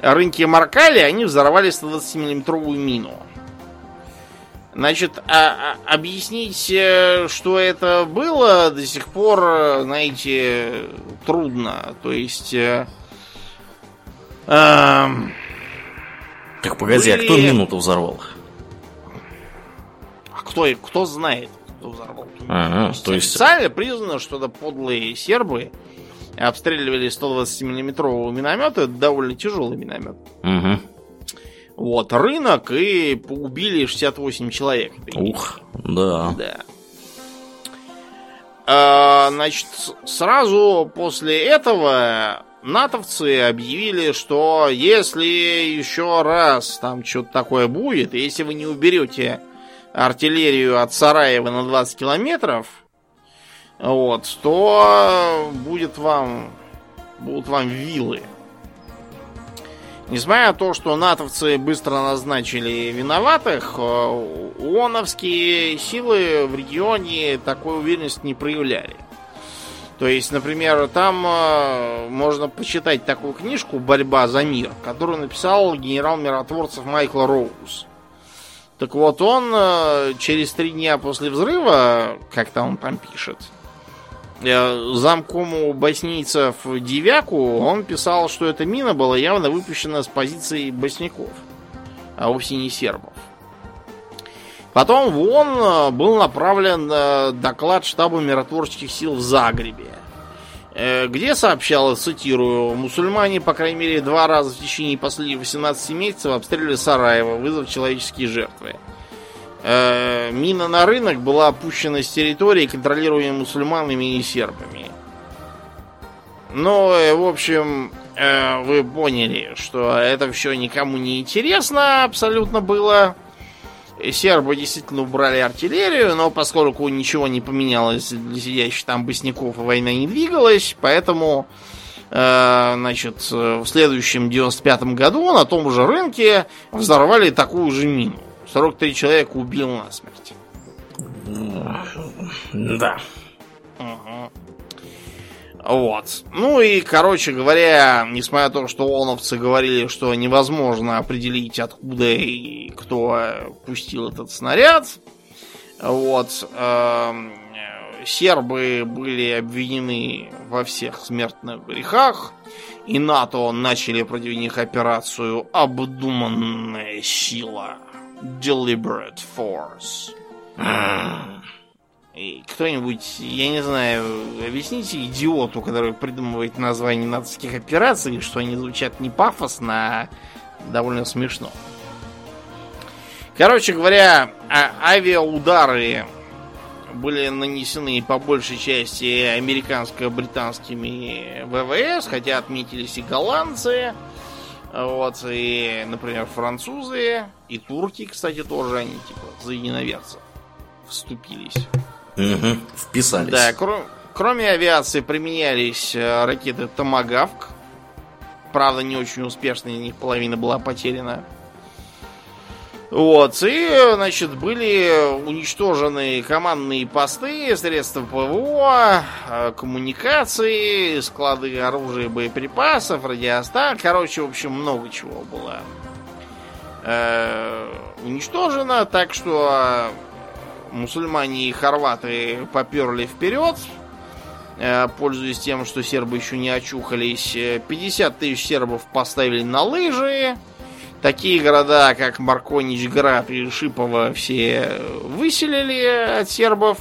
рынке Маркали они взорвали 120-миллиметровую мину. Значит, а- а- объяснить, э, что это было, до сих пор, э, знаете, трудно. То есть... э, эм, Так, погоди, а Были- кто минуту взорвал? А кто, кто знает, кто взорвал? Ага, то есть- Официально признано, что это подлые сербы обстреливали 120-миллиметрового миномета. Это довольно тяжелый миномет. Мгм. Вот, рынок и убили 68 человек. Ух, да. Да. А, значит, сразу после этого натовцы объявили, что если еще раз там что-то такое будет, если вы не уберете артиллерию от Сараева на 20 километров, вот, то будет вам, будут вам вилы. Несмотря на то, что натовцы быстро назначили виноватых, э, ООНовские силы в регионе такой уверенности не проявляли. То есть, например, там э, можно почитать такую книжку «Борьба за мир», которую написал генерал миротворцев Майкл Роуз. Так вот, он э, через три дня после взрыва, как-то он там пишет, Э, замкому боснийцев Девяку, он писал, что эта мина была явно выпущена с позиции босняков, а вовсе не сербов. Потом в ООН э, был направлен э, доклад штаба миротворческих сил в Загребе, где сообщалось, цитирую, мусульмане, по крайней мере, два раза в течение последних 18 месяцев обстреливали Сараево, вызвав человеческие жертвы. Э, мина на рынок была опущена с территории, контролируемой мусульманами и сербами. Но, э, в общем, э, вы поняли, что это все никому не интересно абсолютно было. Сербы действительно убрали артиллерию, но поскольку ничего не поменялось для сидящих там босняков, и война не двигалась, поэтому э, значит, в следующем 95 году на том же рынке взорвали такую же мину. 43 человека убил насмерть. Да. Угу. Вот. Ну и, короче говоря, несмотря на то, что олновцы говорили, что невозможно определить, откуда и кто пустил этот снаряд, вот, э, сербы были обвинены во всех смертных грехах, и НАТО начали против них операцию «Обдуманная сила». Deliberate Force. Кто-нибудь, я не знаю, объясните идиоту, который придумывает название нацистских операций, что они звучат не пафосно, а довольно смешно. Короче говоря, а авиаудары были нанесены по большей части американско-британскими ВВС, хотя отметились и голландцы, вот, и, например, французы, и турки, кстати, тоже они, типа, за единоверцев вступились. Угу, вписались. Да, кр- кроме авиации применялись э, ракеты Томагавк. Правда, не очень успешные, из них половина была потеряна. Вот, и, значит, были уничтожены командные посты, средства ПВО, э, коммуникации, склады оружия, боеприпасов, радиостанции. Короче, в общем, много чего было э, уничтожено, так что мусульмане и хорваты поперли вперед, э, пользуясь тем, что сербы еще не очухались. 50 тысяч сербов поставили на лыжи, Такие города, как Марконичград и Шипово, все выселили от сербов.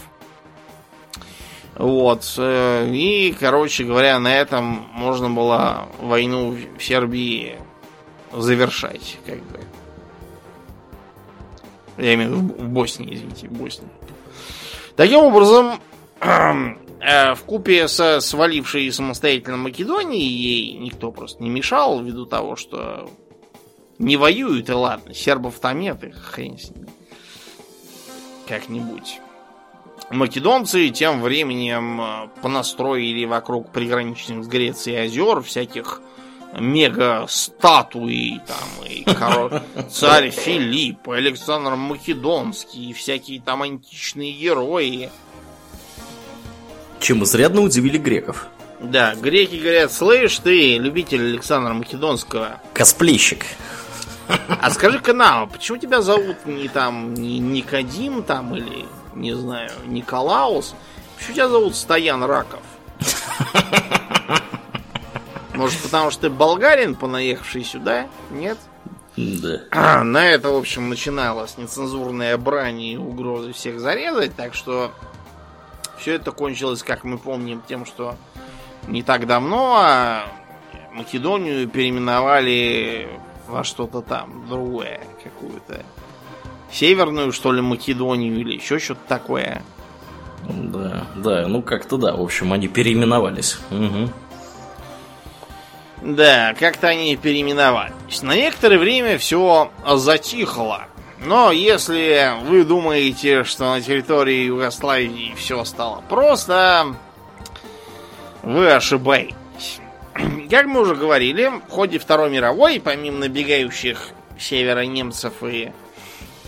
Вот. Э, и, короче говоря, на этом можно было войну в Сербии завершать, как бы. Я имею в виду в Боснии, извините, в Боснии. Таким образом, э, в купе со свалившей самостоятельно Македонией ей никто просто не мешал, ввиду того, что не воюют, и ладно. Сербов там нет, и хрен с ними. Как-нибудь. Македонцы тем временем э, понастроили вокруг приграничных с Грецией озер всяких статуи там и король, царь Филипп, Александр Македонский, и всякие там античные герои. Чем изрядно удивили греков. Да, греки говорят, слышь ты, любитель Александра Македонского. Косплейщик. А скажи-ка нам, почему тебя зовут не там не Никодим там или, не знаю, Николаус? Почему тебя зовут Стоян Раков? Может, потому что ты болгарин, понаехавший сюда? Нет? Да. А, на это, в общем, начиналась нецензурная брань и угрозы всех зарезать, так что все это кончилось, как мы помним, тем, что не так давно а Македонию переименовали во что-то там другое, какую-то северную, что ли, Македонию или еще что-то такое. Да, да, ну как-то да. В общем, они переименовались. Угу. Да, как-то они переименовались. На некоторое время все затихло. Но если вы думаете, что на территории Югославии все стало просто, вы ошибаетесь. Как мы уже говорили, в ходе Второй мировой, помимо набегающих севера немцев и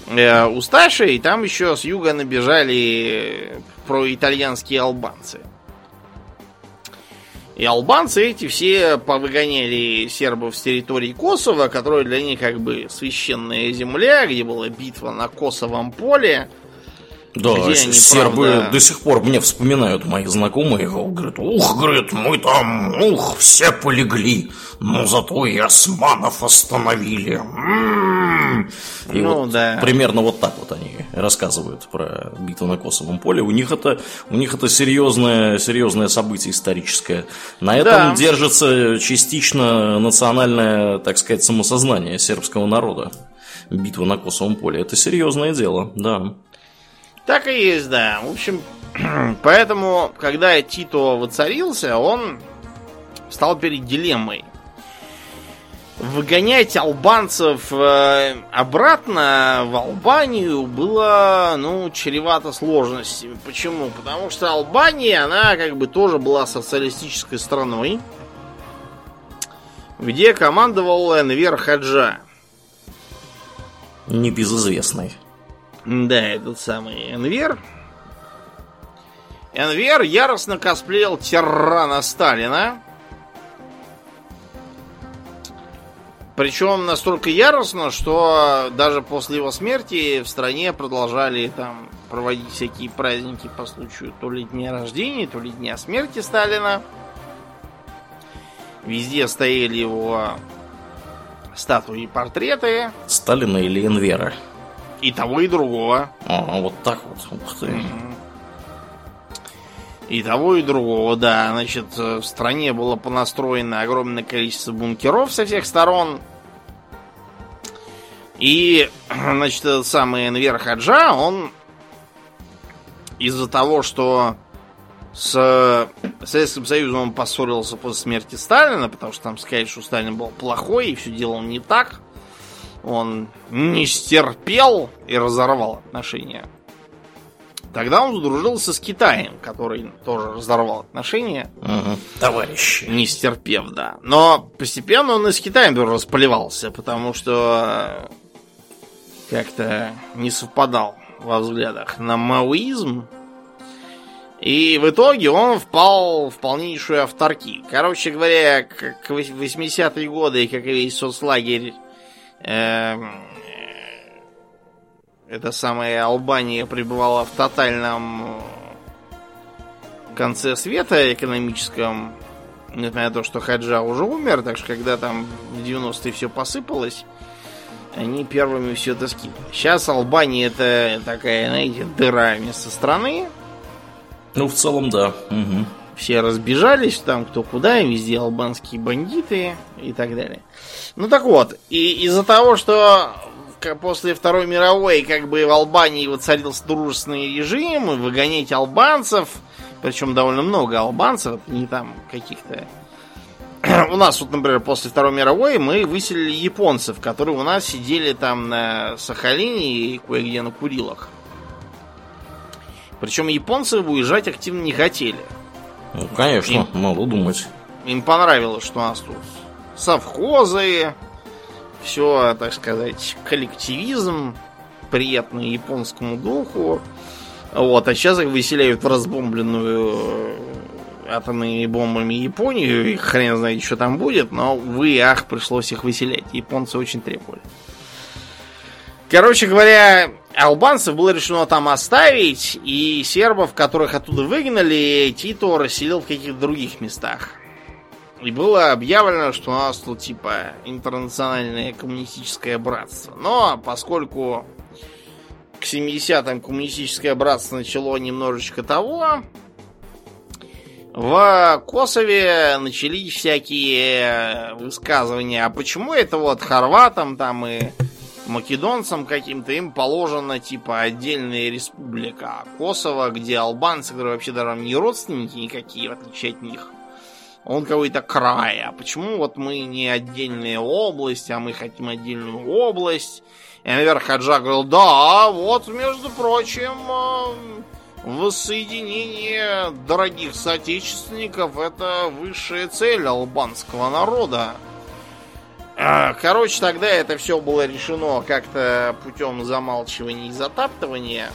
э, усташей, там еще с юга набежали проитальянские албанцы. И албанцы эти все повыгоняли сербов с территории Косово, которая для них как бы священная земля, где была битва на Косовом поле. Да, Где они, сербы правда- до сих пор мне вспоминают мои знакомые. Говорят, ух, говорит, мы там, ух, все полегли, но зато и османов остановили. М-м-м». И Ну, вот да. примерно вот так вот они рассказывают про битву на Косовом поле. У них это, у них это серьезное, серьезное событие историческое. На этом Да. держится частично национальное, так сказать, самосознание сербского народа. Битва на Косовом поле. Это серьезное дело, да. Так и есть, да. В общем, поэтому, когда Тито воцарился, он стал перед дилеммой. Выгонять албанцев э, обратно в Албанию было, ну, чревато сложностями. Почему? Потому что Албания, она как бы тоже была социалистической страной, где командовал Энвер Хаджа. Небезызвестный. Да, этот самый Энвер. Энвер яростно косплеил тирана Сталина. Причем настолько яростно, что даже после его смерти в стране продолжали там проводить всякие праздники по случаю то ли дня рождения, то ли дня смерти Сталина. Везде стояли его статуи и портреты. Сталина или Энвера? И того, и другого. А, вот так вот. Ух ты. И того, и другого, да. Значит, э, в стране было понастроено огромное количество бункеров со всех сторон. И, значит, этот самый Энвер Хаджа, он из-за того, что с Советским Союзом он поссорился после смерти Сталина, потому что там сказать, что Сталин был плохой и все делал не так, он не стерпел и разорвал отношения. Тогда он задружился с Китаем, который тоже разорвал отношения, Мгм. Товарищи. не стерпев, да. Но постепенно он и с Китаем расплевался, потому что э, как-то не совпадал во взглядах на маоизм. И в итоге он впал в полнейшую авторки. Короче говоря, как в 80-е годы, как и весь соцлагерь, эта самая Албания пребывала в тотальном конце света экономическом, несмотря на то, что Хаджа уже умер, так что когда там в 90-е все посыпалось, они первыми все это скинули. Сейчас Албания это такая, знаете, дыра вместо страны. Ну, в целом, да. Мгм. Все разбежались там кто куда, и везде албанские бандиты и так далее. Ну так вот, и из-за того, что после Второй мировой как бы в Албании воцарился дружественный режим, выгонять албанцев, причем довольно много албанцев, не там каких-то... У нас вот, например, после Второй мировой мы выселили японцев, которые у нас сидели там на Сахалине и кое-где на Курилах. Причем японцы уезжать активно не хотели. Ну, конечно, надо думать. Им понравилось, что у нас тут совхозы, все, так сказать, коллективизм, приятный японскому духу. Вот, а сейчас их выселяют в разбомбленную э, атомными бомбами Японию, и хрен знает, что там будет, но, увы, ах, пришлось их выселять. Японцы очень требовали. Короче говоря, албанцев было решено там оставить, и сербов, которых оттуда выгнали, Тито расселил в каких-то других местах. И было объявлено, что у нас тут типа интернациональное коммунистическое братство. Но поскольку к 70-м коммунистическое братство начало немножечко того, в Косове начались всякие высказывания, а почему это вот хорватам там и македонцам каким-то им положена типа отдельная республика. Косово, где албанцы, которые вообще даже не родственники никакие, в отличие от них, он какой-то край. А почему вот мы не отдельная область, а мы хотим отдельную область? И наверх Хаджа говорил, да, вот, между прочим, э, воссоединение дорогих соотечественников это высшая цель албанского народа. А, короче, тогда это все было решено как-то путем замалчивания и затаптывания.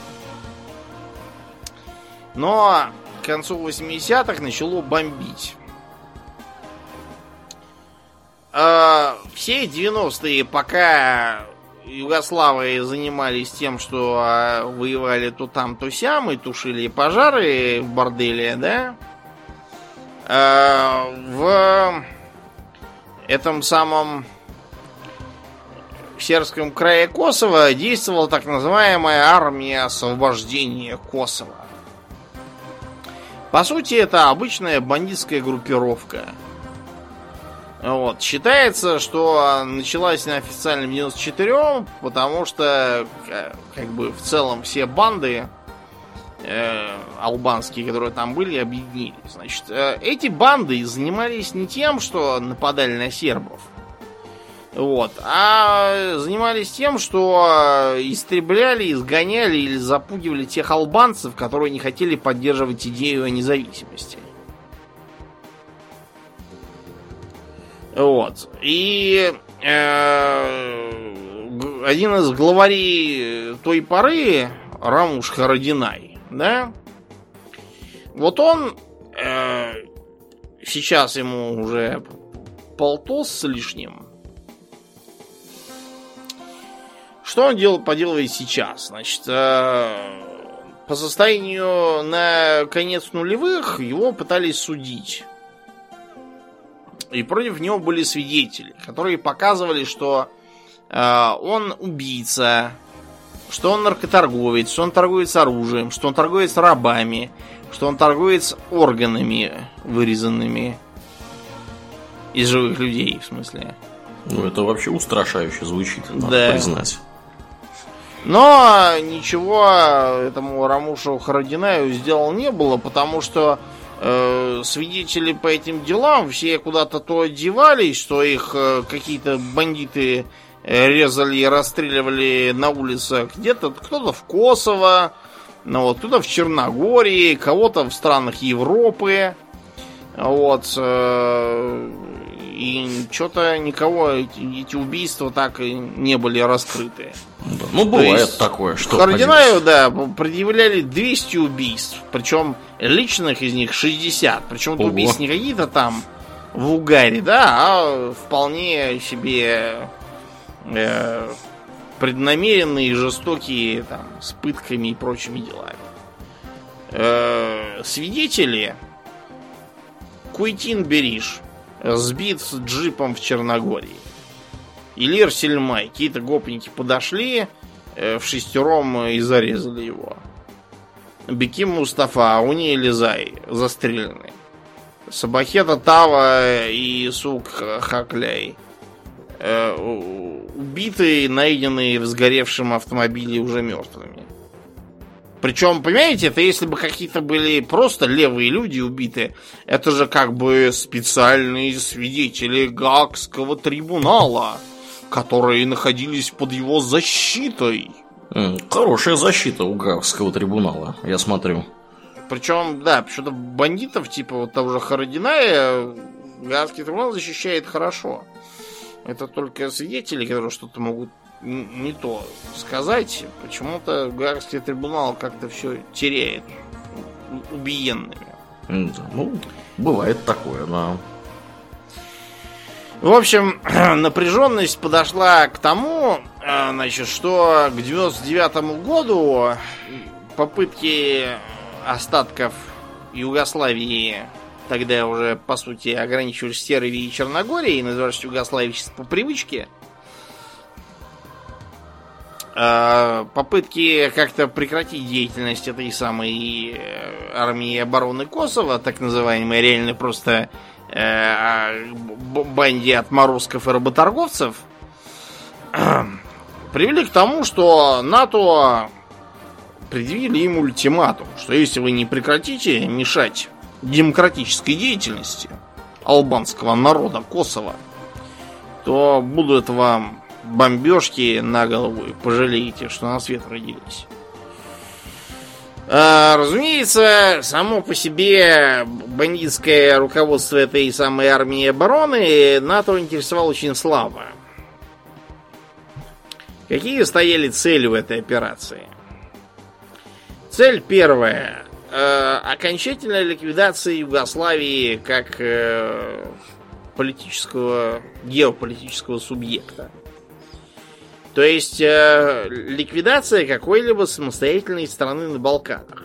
Но к концу 80-х начало бомбить. А, все 90-е, пока Югославы занимались тем, что а, воевали то там, то сям, и тушили пожары в борделе, да? А, в этом самом Сербском крае Косово действовала так называемая армия освобождения Косово. По сути, это обычная бандитская группировка – вот. Считается, что началась она официально в 94 потому что э, как бы в целом все банды э, албанские, которые там были, объединились. Значит, э, эти банды занимались не тем, что нападали на сербов, вот, а занимались тем, что истребляли, изгоняли или запугивали тех албанцев, которые не хотели поддерживать идею о независимости. Вот. И э, один из главарей той поры, Рамуш Харадинай, да, вот он э, сейчас ему уже полтос с лишним. Что он делал, поделывает сейчас? Значит, э, по состоянию на конец нулевых его пытались судить и против него были свидетели, которые показывали, что э, он убийца, что он наркоторговец, что он торгует с оружием, что он торгует с рабами, что он торгует с органами вырезанными из живых людей, в смысле. Ну, это вообще устрашающе звучит, надо да. признать. Но ничего этому Рамушу Харадинаю сделал не было, потому что свидетели по этим делам все куда-то то одевались, что их э, какие-то бандиты э, резали и расстреливали на улицах. Где-то кто-то в Косово, ну, вот, кто-то в Черногории, кого-то в странах Европы. Вот. И что-то никого эти, эти убийства так и не были раскрыты. Да, ну, бывает такое, что... Кардинаю, да, предъявляли 200 убийств. Причем личных из них 60. Причем это убийства не какие-то там в угаре, да, а вполне себе э, преднамеренные, жестокие, там, с пытками и прочими делами. Э, свидетели Куйтин Бериш сбит с джипом в Черногории. Илир Сельмай. Какие-то гопники подошли э, в шестером и зарезали его. Беким Мустафа, Ауни Элизай застрелены. Сабахета Тава и Сук Хакляй. Э, убитые, найденные в сгоревшем автомобиле уже мертвыми. Причем, понимаете, это если бы какие-то были просто левые люди убиты, это же как бы специальные свидетели Гаагского трибунала, которые находились под его защитой. Хорошая защита у Гаагского трибунала, я смотрю. Причем, да, почему-то бандитов, типа вот того же Хародиная, Гаагский трибунал защищает хорошо. Это только свидетели, которые что-то могут не то сказать. Почему-то Гаагский трибунал как-то все теряет убиенными. Ну, бывает такое, да. В общем, напряженность подошла к тому, э, значит, что к 99 году попытки остатков Югославии тогда уже, по сути, ограничивались Сербией и Черногорией, назывались Югославией по привычке – попытки как-то прекратить деятельность этой самой э, армии обороны Косово, так называемой, реально просто э, банде отморозков и работорговцев, привели к тому, что НАТО предъявили им ультиматум, что если вы не прекратите мешать демократической деятельности, албанского народа Косово, то будут вам бомбежки на голову и пожалеете, что на свет родились. А, разумеется, само по себе бандитское руководство этой самой армии обороны НАТО интересовало очень слабо. Какие стояли цели в этой операции? Цель первая. Э, окончательная ликвидация Югославии как э, политического, геополитического субъекта. То есть э, ликвидация какой-либо самостоятельной страны на Балканах.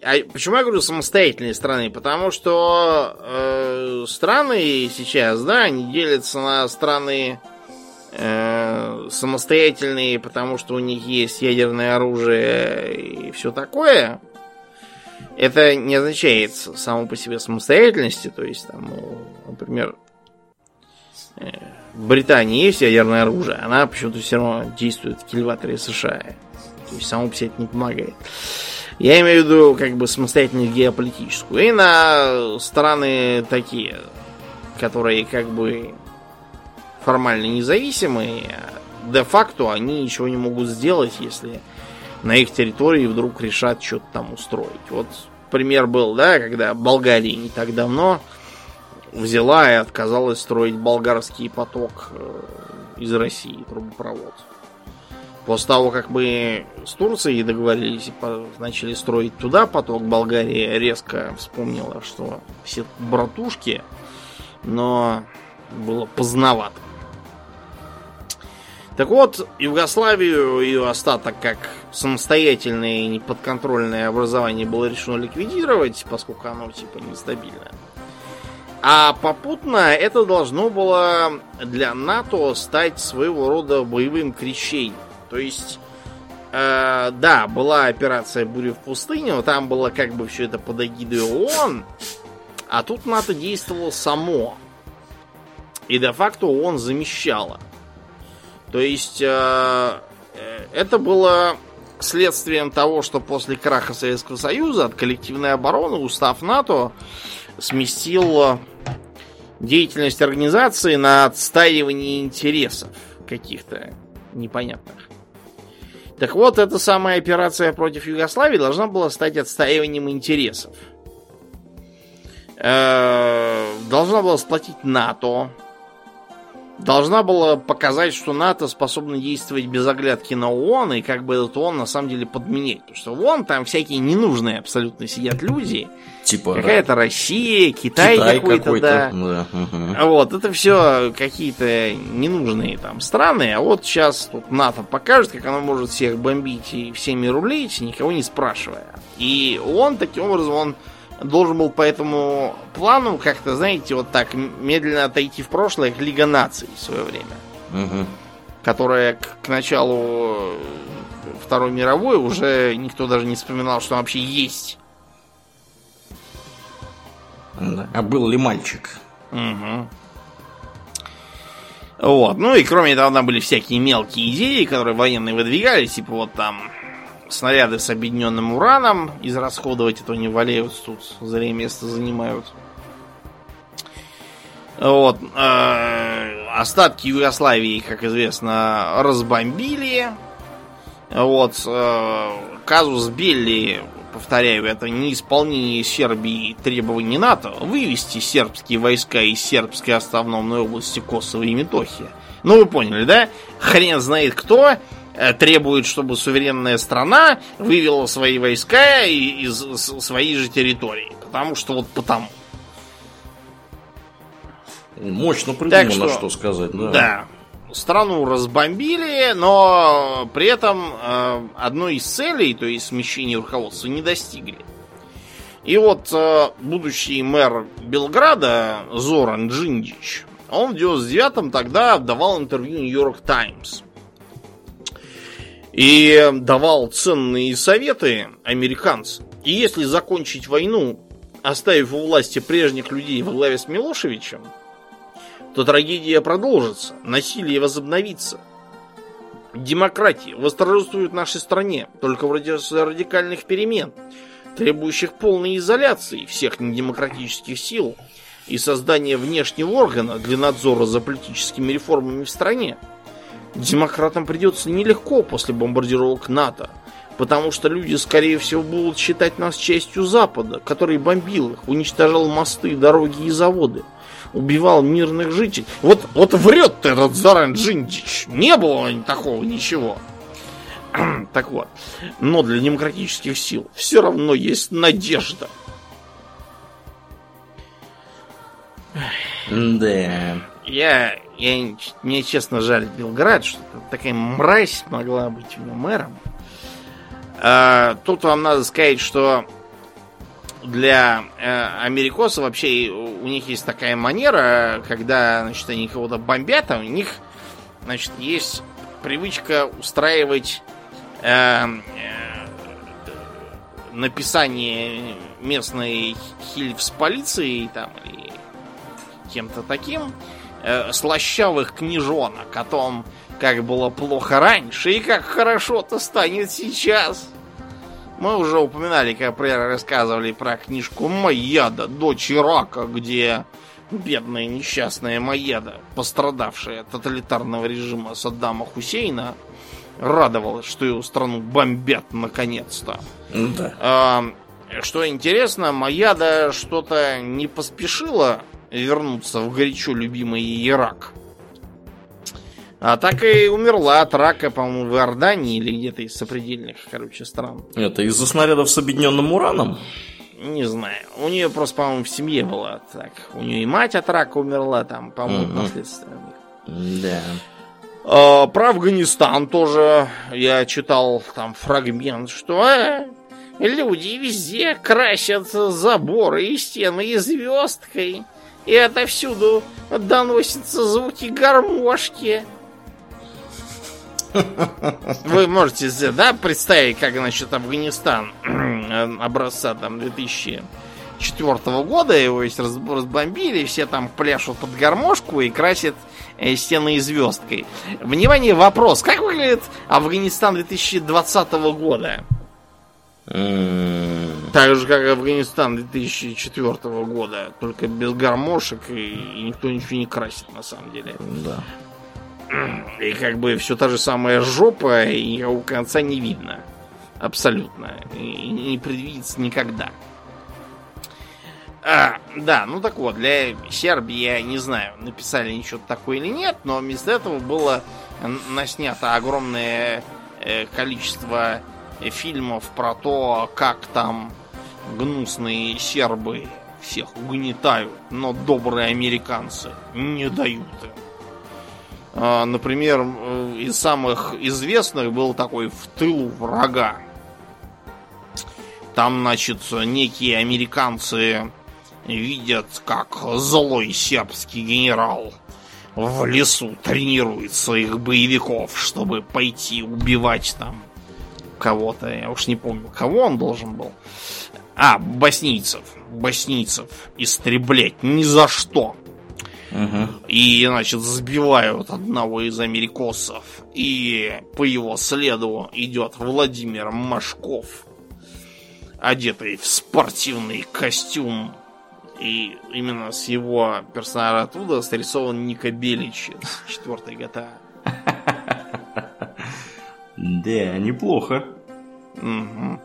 А почему я говорю самостоятельные страны? Потому что э, страны сейчас, да, они делятся на страны э, самостоятельные, потому что у них есть ядерное оружие и все такое. Это не означает само по себе самостоятельности, то есть там, ну, например, в Британии есть ядерное оружие, она почему-то все равно действует в кильваторе США. То есть само себе это не помогает. Я имею в виду как бы самостоятельность геополитическую. И на страны такие, которые как бы формально независимые, де-факто они ничего не могут сделать, если на их территории вдруг решат что-то там устроить. Вот пример был, да, когда Болгария не так давно взяла и отказалась строить болгарский поток э, из России, трубопровод. После того, как мы с Турцией договорились и начали строить туда поток, Болгария резко вспомнила, что все братушки, но было поздновато. Так вот, Югославию и остаток как самостоятельное и неподконтрольное образование было решено ликвидировать, поскольку оно типа нестабильное. А попутно это должно было для НАТО стать своего рода боевым крещением. То есть, э, да, была операция «Буря в пустыне», но там было как бы все это под эгидой ООН, а тут НАТО действовало само. И де-факто ООН замещала. То есть, э, э, это было следствием того, что после краха Советского Союза от коллективной обороны устав НАТО сместил деятельность организации на отстаивание интересов каких-то непонятных. Так вот, эта самая операция против Югославии должна была стать отстаиванием интересов. Э, должна была сплотить НАТО, должна была показать, что НАТО способно действовать без оглядки на ООН, и как бы этот ООН на самом деле подменять. Потому что ООН там всякие ненужные абсолютно сидят люди. Типа, Какая-то да. Россия, Китай, Китай какой-то, какой да. да. Угу. Вот, это все какие-то ненужные там страны. А вот сейчас тут НАТО покажет, как оно может всех бомбить и всеми рулить, никого не спрашивая. И он таким образом, он должен был по этому плану как-то, знаете, вот так медленно отойти в прошлое, к Лига наций в свое время. Угу. Которая к, к началу Второй мировой уже никто даже не вспоминал, что вообще есть. А был ли мальчик? Угу. Вот. Ну и кроме того, там были всякие мелкие идеи, которые военные выдвигали, типа вот там снаряды с объединенным ураном израсходовать, а то не валяются тут, зря место занимают. Вот. Э, остатки Югославии, как известно, разбомбили. Вот. Э, казус Белли, повторяю, это неисполнение Сербии требований НАТО вывести сербские войска из сербской автономной области Косово и Метохия. Ну, вы поняли, да? Хрен знает кто требует, чтобы суверенная страна вывела свои войска из своей же территории. Потому что вот потому. Мощно придумано, что, что сказать, да. Да. Страну разбомбили, но при этом э, одной из целей, то есть смещения руководства, не достигли. И вот э, будущий мэр Белграда Зоран Джиндич, он в 99-м тогда давал интервью Нью-Йорк Таймс и давал ценные советы американцам. И если закончить войну, оставив у власти прежних людей во главе с Милошевичем, то трагедия продолжится, насилие возобновится. Демократия восторжествует в нашей стране только вроде радикальных перемен. требующих полной изоляции всех недемократических сил и создания внешнего органа для надзора за политическими реформами в стране. Демократам придется нелегко после бомбардировок НАТО, потому что люди, скорее всего, будут считать нас частью Запада, который бомбил их, уничтожал мосты, дороги и заводы, убивал мирных жителей. Вот, вот врет этот Заран Джиндич. Не было такого ничего. так вот. Но для демократических сил все равно есть надежда. Да. Я, я, мне честно жаль Белград, что такая мразь могла быть у него мэром. А, тут вам надо сказать, что для э, америкосов вообще у них есть такая манера, когда значит, они кого-то бомбят, а у них значит, есть привычка устраивать э, э, написание местной хильф полицией там или кем-то таким слащавых книжонок о том, как было плохо раньше и как хорошо-то станет сейчас. Мы уже упоминали, как например, рассказывали про книжку Маяда, дочь Ирака, где бедная несчастная Маяда, пострадавшая от тоталитарного режима Саддама Хусейна, радовалась, что ее страну бомбят наконец-то. Да. А, что интересно, Маяда что-то не поспешила вернуться в горячо любимый Ирак. А так и умерла от рака, по-моему, в Иордании или где-то из сопредельных, короче, стран. Это из-за снарядов с объединенным ураном? Не знаю. У нее просто, по-моему, в семье было так. У нее и мать от рака умерла, там, по-моему, Мгм. наследственно. Да. А, про Афганистан тоже я читал там фрагмент, что э, люди везде красят заборы и стены звездкой. И отовсюду доносятся звуки гармошки. Вы можете да, представить, как, значит, Афганистан образца там 2004 года, его есть раз- разбомбили, все там пляшут под гармошку и красят э, стены звездкой. Внимание, вопрос. Как выглядит Афганистан 2020 года? М, Так же, как Афганистан 2004 года. Только без гармошек и, и никто ничего не красит, на самом деле. Да. И как бы все та же самая жопа, и никакого конца не видно. Абсолютно. И не предвидится никогда. А, да, ну так вот, для Сербии я не знаю, написали они что-то такое или нет, но вместо этого было наснято огромное э, количество э, фильмов про то, как там гнусные сербы всех угнетают, но добрые американцы не дают им. А, Например, э, из самых известных был такой «В тылу врага». Там, значит, некие американцы видят, как злой сербский генерал в лесу тренирует своих боевиков, чтобы пойти убивать там кого-то. Я уж не помню, кого он должен был. А, боснийцев. Боснийцев истреблять ни за что. Мгм. И, значит, сбивают одного из америкосов. И по его следу идет Владимир Машков, одетый в спортивный костюм. И именно с его персонажа оттуда срисован Ника Белич из четвертой GTA. Да, неплохо. Мгм.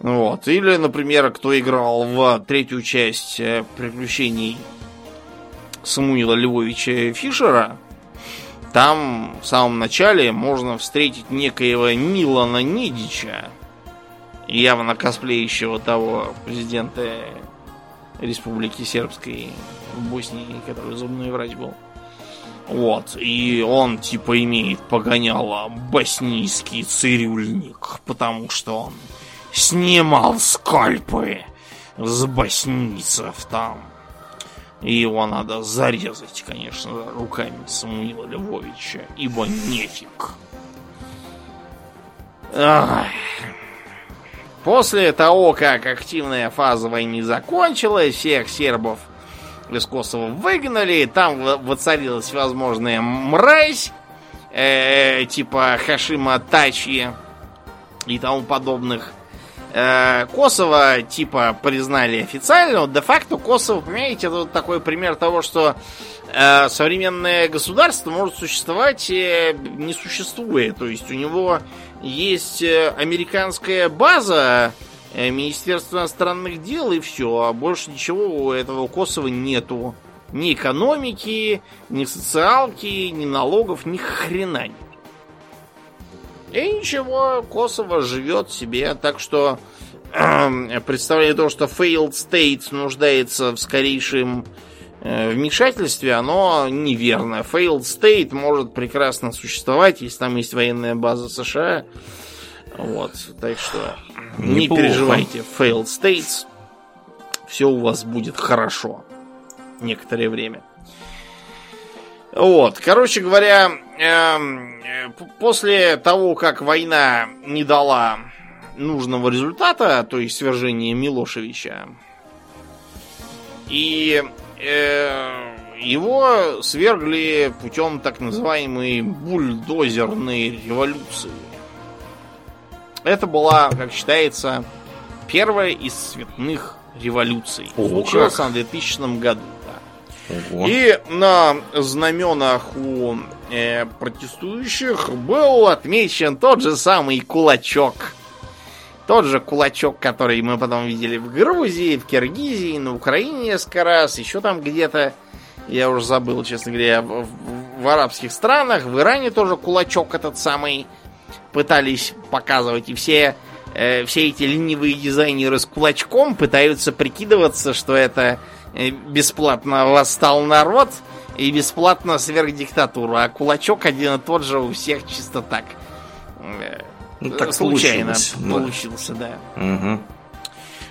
Вот. Или, например, кто играл в третью часть э, приключений Самуила Львовича Фишера, там в самом начале можно встретить некоего Милана Нидича, явно косплеящего того президента Республики Сербской в Боснии, который зубной врач был. Вот, и он типа имеет погоняло боснийский цирюльник, потому что он снимал скальпы с боснийцев там. И его надо зарезать, конечно, руками Самуила Львовича, ибо нефиг. Ах. После того, как активная фаза войны закончилась, всех сербов из Косово выгнали, там во- воцарилась возможная мразь, э, типа Хашима Тачи и тому подобных Э, Косово типа признали официально, но де-факто Косово, понимаете, это вот такой пример того, что э, современное государство может существовать э, не существуя. То есть у него есть э, американская база, Министерство иностранных дел и все, а больше ничего у этого Косово нету. Ни экономики, ни социалки, ни налогов, ни хрена нет. И ничего, Косово живет себе, так что э, представляя то, что failed state нуждается в скорейшем э, вмешательстве, оно неверно. Failed state может прекрасно существовать, если там есть военная база США. Вот, так что не Неплохо. переживайте, failed states. Все у вас будет хорошо. Некоторое время. Вот, короче говоря, э, после того, как война не дала нужного результата, то есть свержения Милошевича, и э, его свергли путем так называемой бульдозерной революции. Это была, как считается, первая из цветных революций. Ого, Случилась она в 2000 году. Да. Ого. И на знаменах у э, протестующих был отмечен тот же самый кулачок. Тот же кулачок, который мы потом видели в Грузии, в Киргизии, на Украине несколько раз, еще там где-то, я уже забыл, честно говоря, в, в- в арабских странах, в Иране тоже кулачок этот самый пытались показывать, и все, э, все эти ленивые дизайнеры с кулачком пытаются прикидываться, что это э, бесплатно восстал народ и бесплатно сверх диктатуру, а кулачок один и тот же у всех чисто так. э, Ну, так случайно получилось, да. получился, да. Мгм.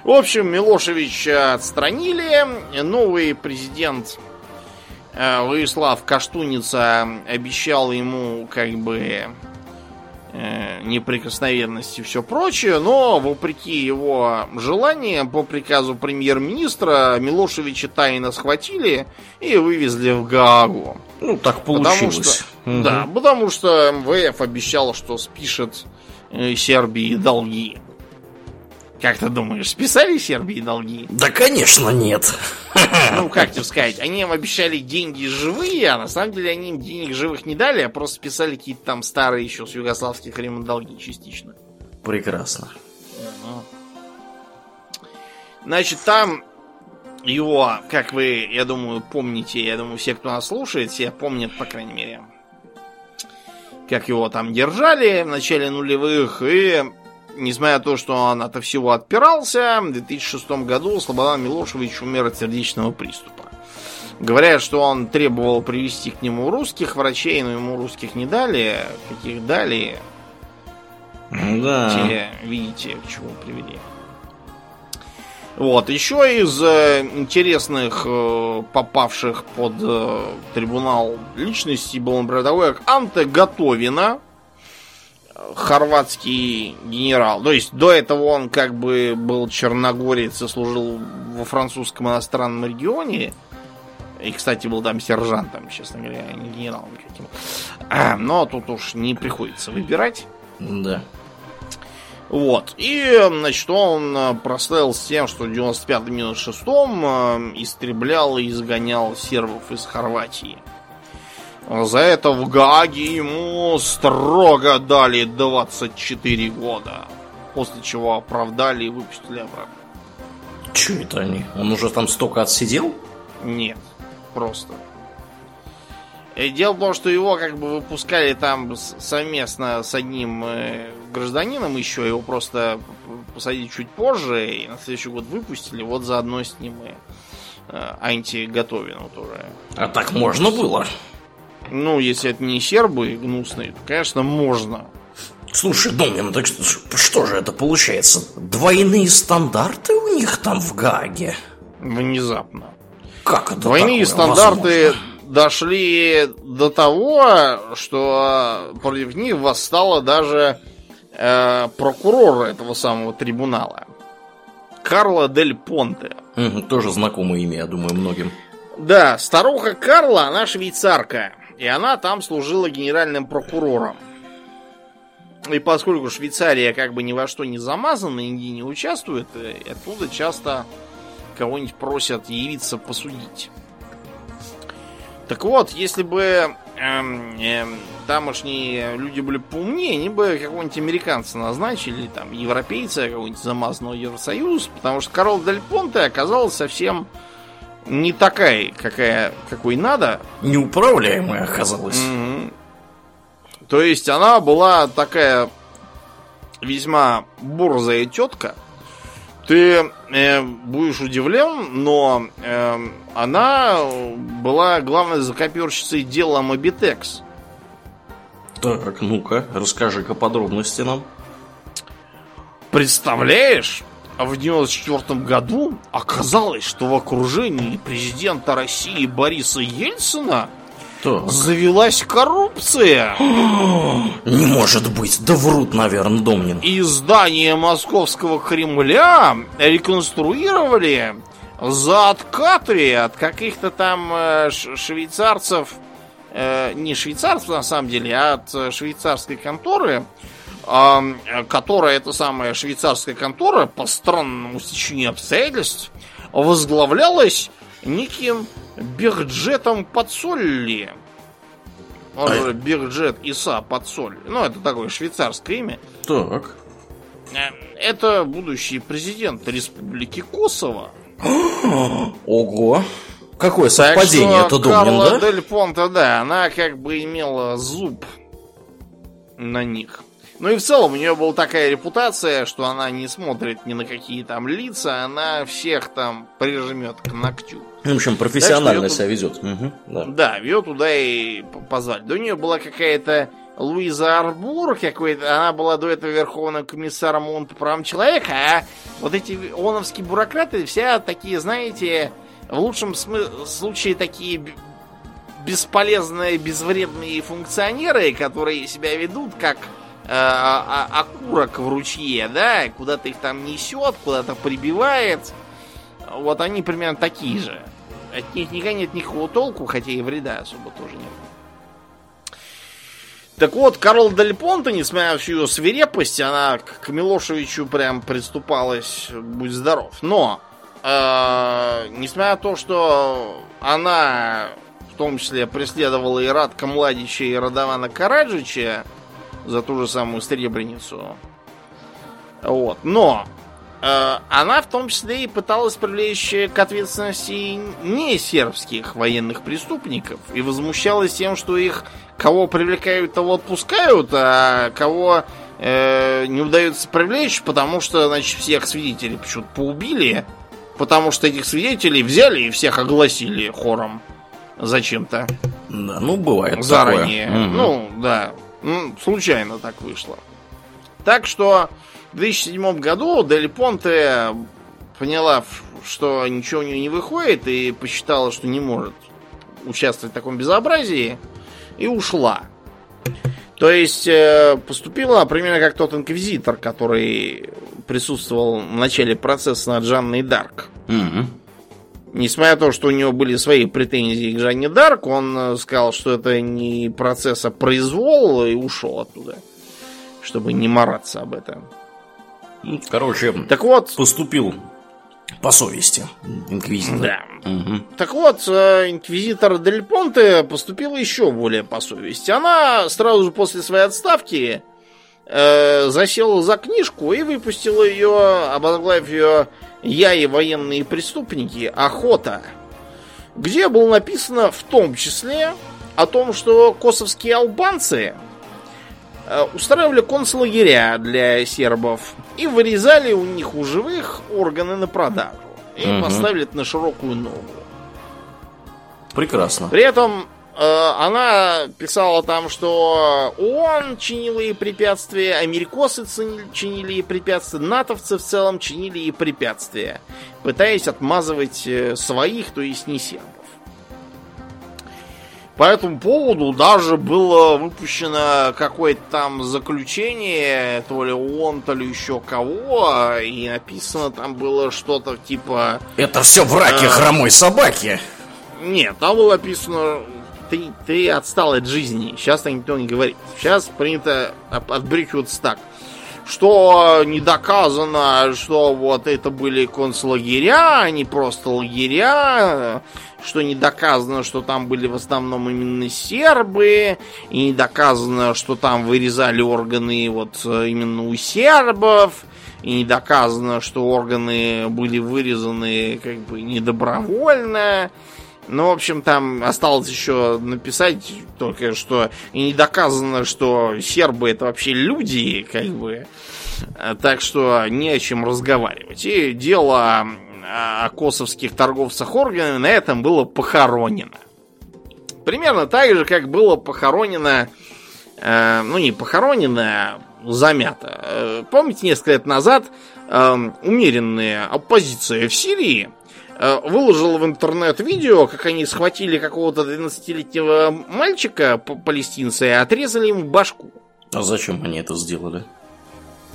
В общем, Милошевича отстранили. Новый президент э, Владислав Каштуница обещал ему как бы э, неприкосновенность и все прочее, но вопреки его желаниям, по приказу премьер-министра, Милошевича тайно схватили и вывезли в Гаагу. Ну, так Потому получилось. что, Мгм. да, потому что МВФ обещал, что спишет э, Сербии долги. Как ты думаешь, списали Сербии долги? Да, конечно, нет. Ну, как тебе сказать, они им обещали деньги живые, а на самом деле они им денег живых не дали, а просто списали какие-то там старые еще с югославских времен долги частично. Прекрасно. Значит, там его, как вы, я думаю, помните, я думаю, все, кто нас слушает, все помнят, по крайней мере, как его там держали в начале нулевых, и несмотря на то, что он от всего отпирался, в 2006 году Слободан Милошевич умер от сердечного приступа. Говорят, что он требовал привести к нему русских врачей, но ему русских не дали. Каких дали, Да. те, видите, к чему привели. Вот, еще из э, интересных, э, попавших под э, трибунал личностей был, например, такой, как Анте Готовина, хорватский генерал. То есть до этого он как бы был черногорец и служил во французском иностранном регионе. И, кстати, был там сержантом, честно говоря, а не генералом каким. А, Но тут уж не приходится выбирать. Да. Вот. И, значит, он э, прославился тем, что в 95-м минус 6 истреблял и изгонял сербов из Хорватии. За это в Гааге ему строго дали 24 года. После чего оправдали и выпустили обратно. Че это они? Он уже там столько отсидел? Нет, просто. И дело в том, что его как бы выпускали там совместно с одним э, гражданином еще, его просто посадили чуть позже, и на следующий год выпустили, вот заодно с ним и э, антиготовину тоже. А так можно было? Ну, если это не сербы гнусные, то, конечно, можно. Слушай, Домнин, так что, что же это получается? Двойные стандарты у них там в Гаге? Внезапно. Как это Двойные стандарты возможно? дошли до того, что против них восстала даже э, прокурор этого самого трибунала. Карла Дель Понте. Мгм, тоже знакомое имя, я думаю, многим. Да, старуха Карла, она швейцарка. И она там служила генеральным прокурором. И поскольку Швейцария как бы ни во что не замазана, нигде не участвует, э, оттуда часто кого-нибудь просят явиться посудить. Так вот, если бы эм, эм, тамошние люди были поумнее, они бы какого-нибудь американца назначили, там, европейца, какого-нибудь замазанного Евросоюз, потому что Карл Дель Понте оказалась совсем не такая, какая, какой надо. Неуправляемая оказалась. Мгм. То есть она была такая весьма борзая тетка. Ты э, будешь удивлен, но э, она была главной закоперщицей дела Мобитекс. Так, ну-ка, расскажи-ка подробности нам. Представляешь, в 94 году оказалось, что в окружении президента России Бориса Ельцина Так. завелась коррупция. Не может быть, да врут, наверное, Домнин. И здание московского Кремля реконструировали за откаты от каких-то там э, швейцарцев, э, не швейцарцев на самом деле, а от э, швейцарской конторы, а, которая, эта самая швейцарская контора, по странному стечению обстоятельств, возглавлялась неким Бехджетом Подсолли. Он А- же Бехджет Иса Подсолли. Ну, это такое швейцарское имя. Так. Э, Это будущий президент Республики Косово. Ого. Какое совпадение так что это, Карла да? Дель Понте, да, она как бы имела зуб на них. Ну и в целом у нее была такая репутация, что она не смотрит ни на какие там лица, она всех там прижмет к ногтю. В общем, профессионально Так себя ведет. Мгм, да. Да, ее туда и позвали. Да у нее была какая-то Луиза Арбур какой-то, она была до этого верховным комиссаром ООН по правам человека, а вот эти ООНовские бюрократы все такие, знаете, в лучшем смы- случае такие бесполезные, безвредные функционеры, которые себя ведут как а- а- окурок в ручье, да, куда-то их там несет, куда-то прибивает. Вот они примерно такие же. От них никогда нет никакого толку, хотя и вреда особо тоже нет. Так вот, Карл Дель Понте, несмотря на всю ее свирепость, она к Милошевичу прям приступалась, будь здоров. Но, э, несмотря на то, что она в том числе преследовала и Радка Младича, и Радована Караджича за ту же самую Сребреницу, вот, но э, она в том числе и пыталась привлечь к ответственности не сербских военных преступников и возмущалась тем, что их кого привлекают, того отпускают, а кого э, не удается привлечь, потому что, значит, всех свидетелей почему-то поубили, потому что этих свидетелей взяли и всех огласили хором зачем-то Да, ну бывает заранее. такое. Ну, да. Ну, случайно так вышло. Так что в 2007 году Дель Понте поняла, что ничего у нее не выходит, и посчитала, что не может участвовать в таком безобразии, и ушла. То есть э, поступила примерно как тот инквизитор, который присутствовал в начале процесса над Жанной Дарк. Мгм. Несмотря на то, что у него были свои претензии к Жанне Дарк, он э, сказал, что это не процесс, а произвол, и ушел оттуда. Чтобы не мараться об этом. Ну, Короче, Так вот, поступил по совести инквизитор. да. Мгм. Так вот, э, инквизитор Дель Понте поступила еще более по совести. Она сразу же после своей отставки э, засела за книжку и выпустила ее, обозглавив ее «Я и военные преступники. Охота», где было написано в том числе о том, что косовские албанцы э, устраивали концлагеря для сербов и вырезали у них у живых органы на продажу. И Мгм. поставили это на широкую ногу. Прекрасно. При этом она писала там, что ООН чинила ей препятствия, америкосы чинили ей препятствия, натовцы в целом чинили ей препятствия, пытаясь отмазывать э, своих, то есть не сербов. По этому поводу даже было выпущено какое-то там заключение, то ли ООН, то ли еще кого, и написано там было что-то типа Это все враки А. хромой собаки. нет, там было написано ты, ты отстал от жизни. Сейчас так никто не говорит. Сейчас принято отбрыкиваться так что не доказано, что вот это были концлагеря, а не просто лагеря, что не доказано, что там были в основном именно сербы, и не доказано, что там вырезали органы вот э, именно у сербов, и не доказано, что органы были вырезаны как бы недобровольно. Ну, в общем, там осталось еще написать только, что и не доказано, что сербы это вообще люди, как бы. Так что не о чем разговаривать. И дело о косовских торговцах органами на этом было похоронено. Примерно так же, как было похоронено, э, ну не похоронено, а замято. Э, помните, несколько лет назад э, умеренная оппозиция в Сирии выложил в интернет видео, как они схватили какого-то 12-летнего мальчика палестинца и отрезали ему башку. А зачем они это сделали?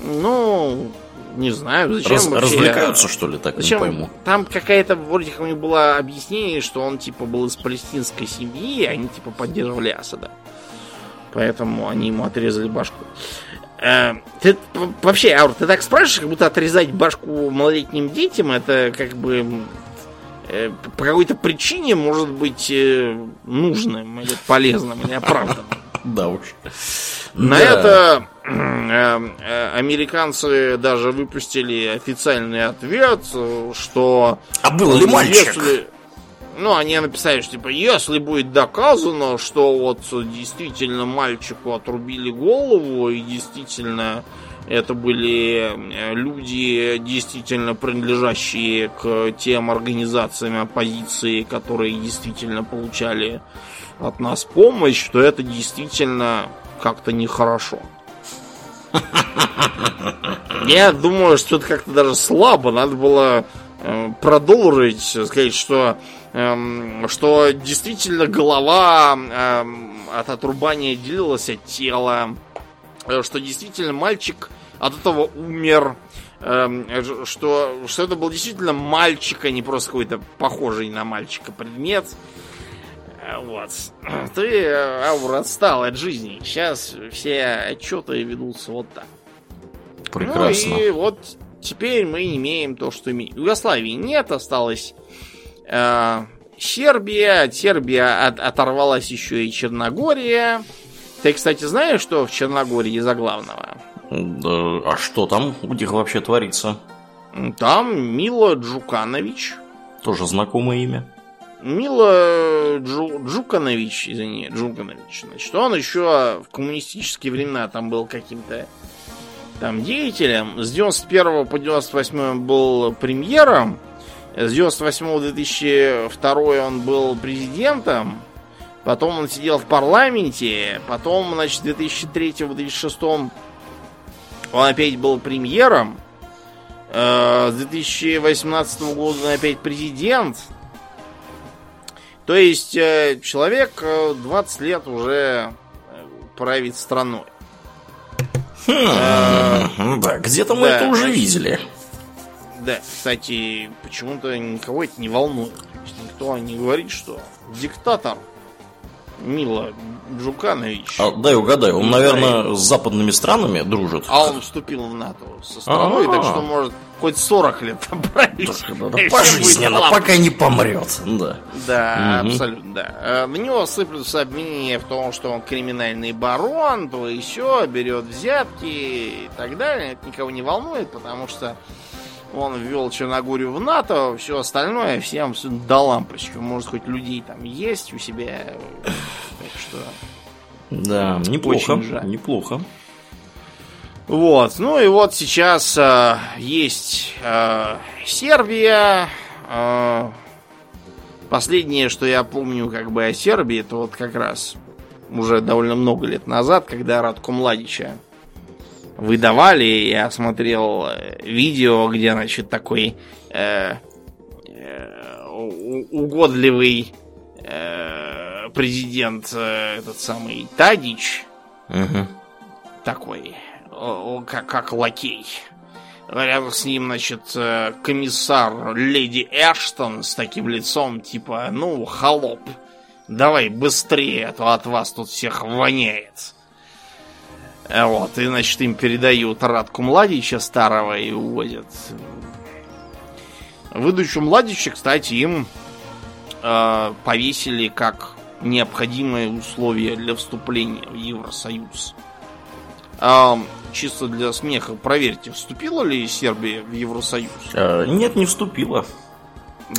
Ну, не знаю, зачем Раз, вообще... Развлекаются, что ли, так зачем? не пойму. Там какая-то, вроде как у них было объяснение, что он, типа, был из палестинской семьи, и они, типа, поддерживали Асада. Поэтому они ему отрезали башку. Э, ты вообще, Аур, ты так спрашиваешь, как будто отрезать башку малолетним детям, это как бы Э, по какой-то причине может быть э, нужным или полезным или оправданным. Да уж. На да. это э, американцы даже выпустили официальный ответ, что... А был ли мальчик? Если, ну, они написали, что типа, если будет доказано, что вот действительно мальчику отрубили голову и действительно это были э, люди, действительно принадлежащие к тем организациям оппозиции, которые действительно получали от нас помощь, то это действительно как-то нехорошо. Я думаю, что это как-то даже слабо. Надо было э, продолжить, сказать, что, э, что действительно голова э, от отрубания делилась от тела, что действительно мальчик от этого умер. Эм, что, что это был действительно мальчик, а не просто какой-то похожий на мальчика предмет. Э, вот. Ты, э, Аур, отстал от жизни. Сейчас все отчеты ведутся вот так. Прекрасно. Ну и вот теперь мы имеем то, что имеем. Югославии нет, осталось э, Сербия. От Сербии от, оторвалась еще и Черногория. Ты, кстати, знаешь, что в Черногории за главного? Да, а что там у них вообще творится? Там Мила Джуканович. Тоже знакомое имя. Мила Джу, Джуканович, извини, Джуканович. Значит, он еще в коммунистические времена там был каким-то там деятелем. С 91 по 98 был премьером. С 98 по 2002 он был президентом. Потом он сидел в парламенте. Потом, значит, 2003 по 2006 он опять был премьером. Э, с 2018 года он опять президент. То есть э, человек 20 э, лет уже правит страной. Хм, да, где-то мы это уже видели. Да, кстати, почему-то никого это не волнует. Никто не говорит, что диктатор Мила Джуканович. А, дай угадаю, он, наверное, с западными странами дружит. А он вступил в НАТО со страной, А-а-а. так что может хоть 40 лет править. Да, да, пожизненно, пока не помрет. Да, да угу. абсолютно, да. Э, на него сыплются обвинения в том, что он криминальный барон, то все, берет взятки и так далее. Это никого не волнует, потому что он ввел Черногорию в НАТО, все остальное всем до лампочки. Может, хоть людей там есть у себя. Так что... Да, неплохо. Неплохо. Вот, ну и вот сейчас э, есть э, Сербия. Э, последнее, что я помню как бы о Сербии, это вот как раз уже довольно много лет назад, когда Радко Младича выдавали. Я смотрел э, видео, где, значит, такой э, э, угодливый э, президент, э, этот самый Тадич, угу. такой, о, как, как лакей. Рядом с ним, значит, э, комиссар Леди Эштон с таким лицом, типа, ну, холоп давай быстрее, а то от вас тут всех воняет. Э, вот, и, значит, им передают Радку Младича старого и увозят. Выдачу Младича, кстати, им э, повесили как необходимое условие для вступления в Евросоюз. А, чисто для смеха, проверьте, вступила ли Сербия в Евросоюз? А, нет, не вступила.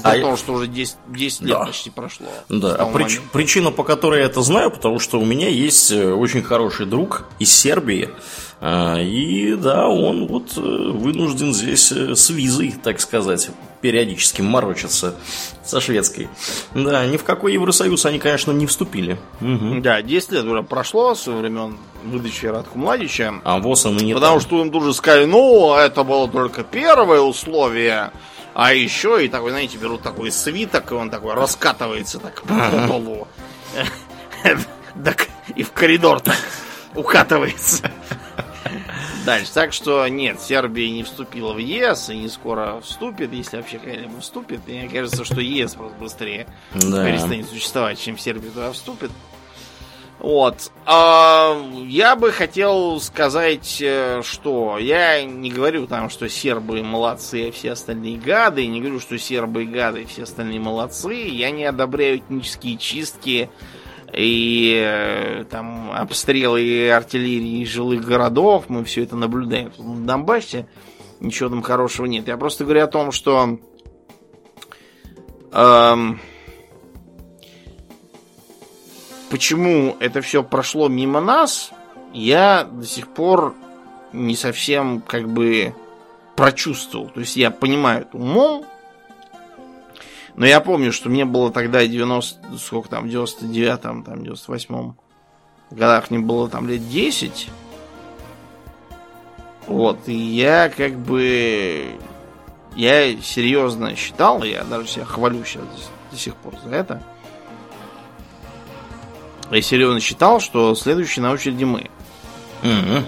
А то, я... что уже 10, 10 лет да. почти прошло. Да, а прич... причина, по которой я это знаю, потому что у меня есть э, очень хороший друг из Сербии. А, и да, он вот э, вынужден здесь э, с визой, так сказать, периодически морочиться со шведской. Да, ни в какой Евросоюз они, конечно, не вступили. Угу. Да, 10 лет уже прошло со времен выдачи Радку Младича. А вот он и не Потому там. что им тут же сказали, ну, это было только первое условие. А еще и такой, знаете, берут такой свиток, и он такой раскатывается так по полу. И в коридор так укатывается. Дальше. Так что нет, Сербия не вступила в ЕС и не скоро вступит, если вообще когда-либо вступит. Мне кажется, что ЕС просто быстрее да. перестанет существовать, чем Сербия туда вступит. Вот. А, я бы хотел сказать, э, что я не говорю там, что сербы молодцы, а все остальные гады. Не говорю, что сербы гады, а все остальные молодцы. Я не одобряю этнические чистки и э, там обстрелы артиллерии жилых городов. Мы все это наблюдаем в Донбассе. Ничего там хорошего нет. Я просто говорю о том, что эм, почему это все прошло мимо нас, я до сих пор не совсем как бы прочувствовал. То есть я понимаю это умом, но я помню, что мне было тогда 90, сколько там, в 99-м, там, 98-м годах мне было там лет 10. Вот, и я как бы... Я серьезно считал, я даже себя хвалю сейчас до сих пор за это, я серьезно считал, что следующий на очереди мы. Угу.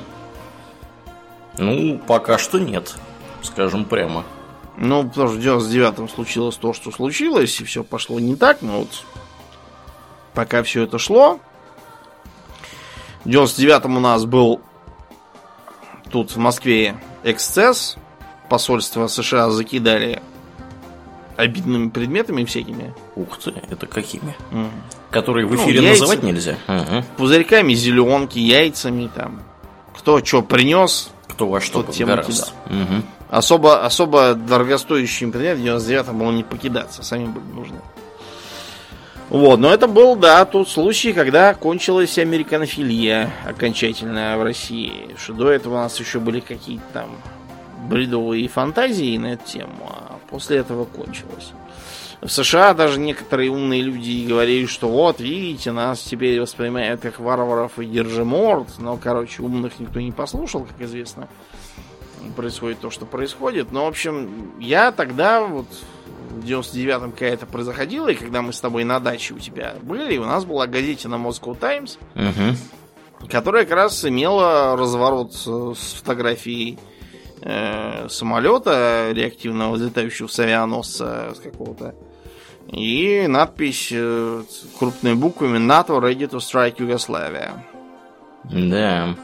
Ну, пока что нет, скажем прямо. Ну, потому что в 99-м случилось то, что случилось, и все пошло не так, но вот пока все это шло. В 99-м у нас был тут в Москве эксцесс. Посольство США закидали обидными предметами всякими. Ух ты, это какими? Mm. Которые в ну, эфире ну, яйца, называть нельзя. Угу. Пузырьками, зеленки, яйцами там. Кто что принес, кто во что тем кидал. Угу. Особо, особо дорогостоящий предмет в 99-м было не покидаться, сами были нужны. Вот, но это был, да, тот случай, когда кончилась американофилия окончательно в России. Что до этого у нас еще были какие-то там бредовые фантазии на эту тему, а после этого кончилось. В США даже некоторые умные люди говорили, что вот, видите, нас теперь воспринимают как варваров и держиморд, но, короче, умных никто не послушал, как известно. Происходит то, что происходит. Но, в общем, я тогда, вот, в 99-м, когда это происходило, и когда мы с тобой на даче у тебя были, у нас была газета на Moscow Times, угу. которая как раз имела разворот с фотографией э, самолета реактивного, взлетающего с авианосца с какого-то. И надпись э, крупными буквами НАТО ready to strike Yugoslavia. Да.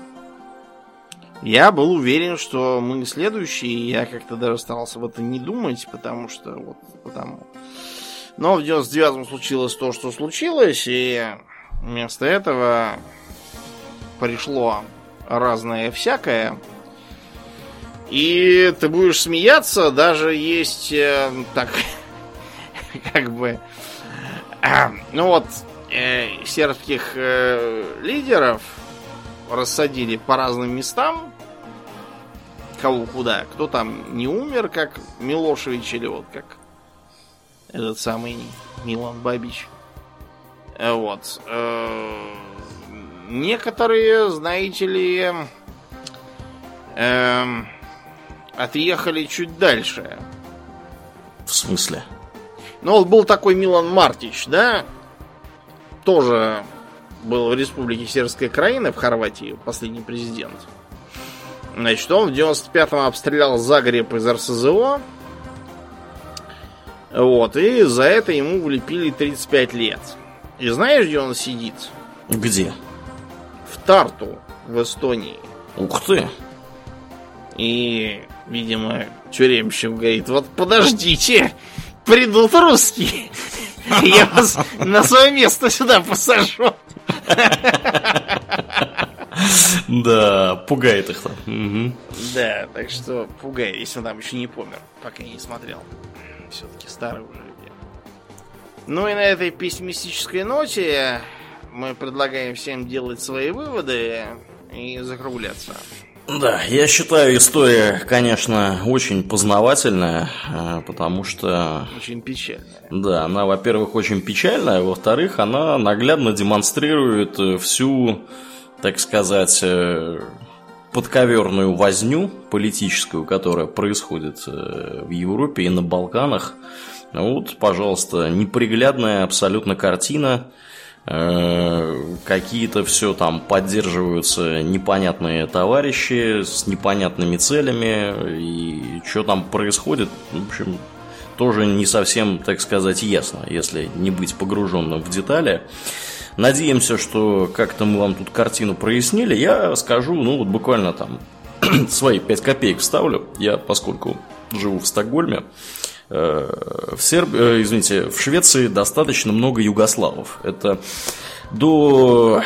Я был уверен, что мы следующие, я как-то даже старался в это не думать, потому что вот потому. Но в 99-м случилось то, что случилось, и вместо этого пришло разное всякое. И ты будешь смеяться, даже есть э, так, как бы, э, ну вот, э, сербских э, лидеров рассадили по разным местам, кого куда, кто там не умер, как Милошевич или вот как этот самый Милан Бабич. Э, вот. Э, некоторые, знаете ли, э, отъехали чуть дальше. В смысле? Ну, вот был такой Милан Мартич, да? Тоже был в Республике Сербская Краина в Хорватии, последний президент. Значит, он в 95-м обстрелял Загреб из РСЗО. Вот, и за это ему влепили 35 лет. И знаешь, где он сидит? Где? В Тарту, в Эстонии. Ух ты! И, видимо, тюремщик говорит, вот подождите, придут русские. Я вас на свое место сюда посажу. Да, пугает их там. Да, так что пугает, если он там еще не помер, пока не смотрел. Все-таки старый уже. Ну и на этой пессимистической ноте мы предлагаем всем делать свои выводы и закругляться. Да, я считаю, история, конечно, очень познавательная, э, потому что... Очень печальная. Да, она, во-первых, очень печальная, во-вторых, она наглядно демонстрирует э, всю, так сказать, э, подковерную возню политическую, которая происходит в Европе и на Балканах. Вот, пожалуйста, неприглядная абсолютно картина – какие-то все там поддерживаются непонятные товарищи с непонятными целями, и что там происходит, в общем, тоже не совсем, так сказать, ясно, если не быть погруженным в детали. Надеемся, что как-то мы вам тут картину прояснили. Я скажу, ну вот буквально там свои 5 копеек вставлю. Я, поскольку живу в Стокгольме, Э, в Сербии, э, извините, в Швеции достаточно много югославов. Это до,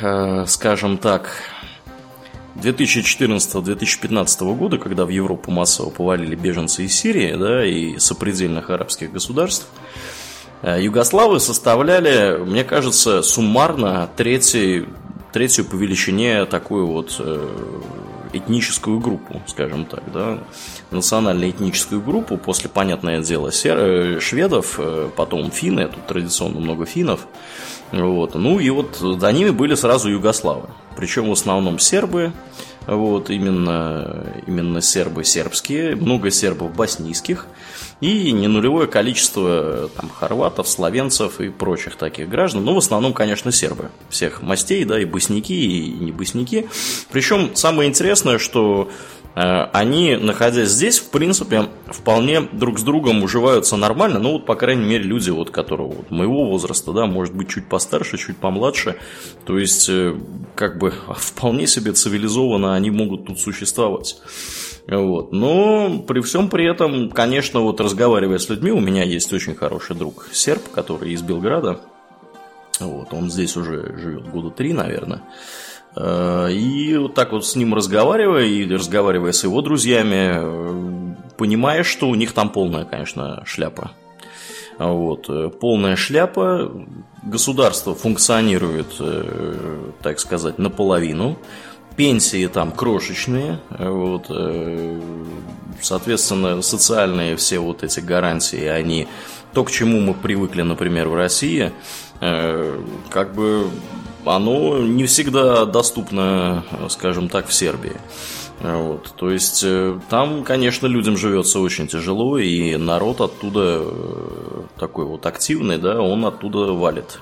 э, скажем так, 2014-2015 года, когда в Европу массово повалили беженцы из Сирии да, и сопредельных арабских государств, югославы составляли, мне кажется, суммарно третий, третью по величине такую вот этническую группу, скажем так, да, национально-этническую группу, после, понятное дело, сер... Э, шведов, э, потом финны, тут традиционно много финнов, вот, ну и вот за ними были сразу югославы, причем в основном сербы, вот, именно, именно сербы сербские, много сербов боснийских, и не нулевое количество там, хорватов, словенцев и прочих таких граждан, но в основном, конечно, сербы всех мастей, да, и босняки, и не босняки. Причем самое интересное, что э, они, находясь здесь, в принципе, вполне друг с другом уживаются нормально, ну вот, по крайней мере, люди, вот, которые вот, моего возраста, да, может быть, чуть постарше, чуть помладше, то есть, э, как бы, вполне себе цивилизованно они могут тут существовать. Вот. Но при всем при этом, конечно, вот разговаривая с людьми, у меня есть очень хороший друг серб, который из Белграда. Вот, он здесь уже живет года три, наверное. Э, и вот так вот с ним разговаривая, и разговаривая с его друзьями, э, понимаешь, что у них там полная, конечно, шляпа. Вот, э, полная шляпа, государство функционирует, так сказать, наполовину пенсии там крошечные, вот, э, соответственно, социальные все вот эти гарантии, они то, к чему мы привыкли, например, в России, э, как бы оно не всегда доступно, скажем так, в Сербии. Вот, то есть э, там, конечно, людям живется очень тяжело, и народ оттуда такой вот активный, да, он оттуда валит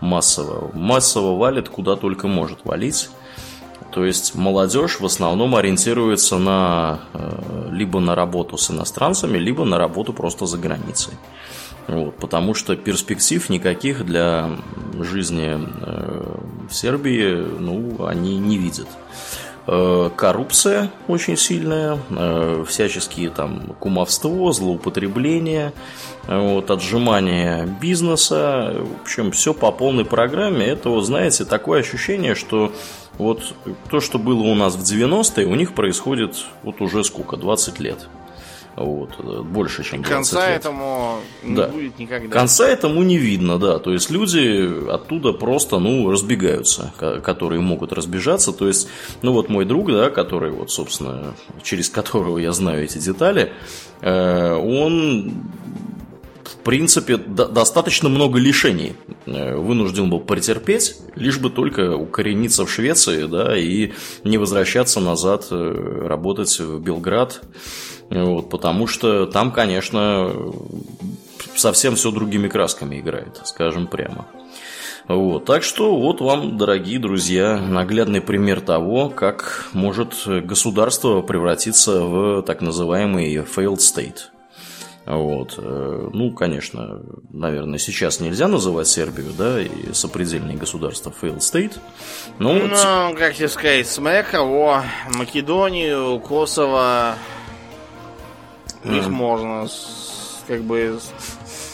массово. Массово валит куда только может валить. То есть молодежь в основном ориентируется на э, либо на работу с иностранцами, либо на работу просто за границей. Вот, потому что перспектив никаких для жизни э, в Сербии ну, они не видят. Э, коррупция очень сильная, всяческие там кумовство, злоупотребление, вот, отжимание бизнеса, в общем, все по полной программе. Это, вот, знаете, такое ощущение, что вот то, что было у нас в 90-е, у них происходит вот уже сколько, 20 лет. Вот, э, больше, чем 20 Конца лет. этому не да. будет никогда. Конца этому не видно, да. То есть люди оттуда просто, ну, разбегаются, которые могут разбежаться. То есть, ну вот мой друг, да, который вот, собственно, через которого я знаю эти детали, э, он принципе, до достаточно много лишений э, вынужден был претерпеть, лишь бы только укорениться в Швеции, да, и не возвращаться назад работать в Белград, вот, потому что там, конечно, совсем все другими красками играет, скажем прямо. Вот, так что вот вам, дорогие друзья, наглядный пример того, как может государство превратиться в так называемый failed state – Вот. Э, ну, конечно, наверное, сейчас нельзя называть Сербию, да, и сопредельные государства fail state. Но... Ну, как тебе сказать, смотря кого, Македонию, Косово, mm. их можно, как бы,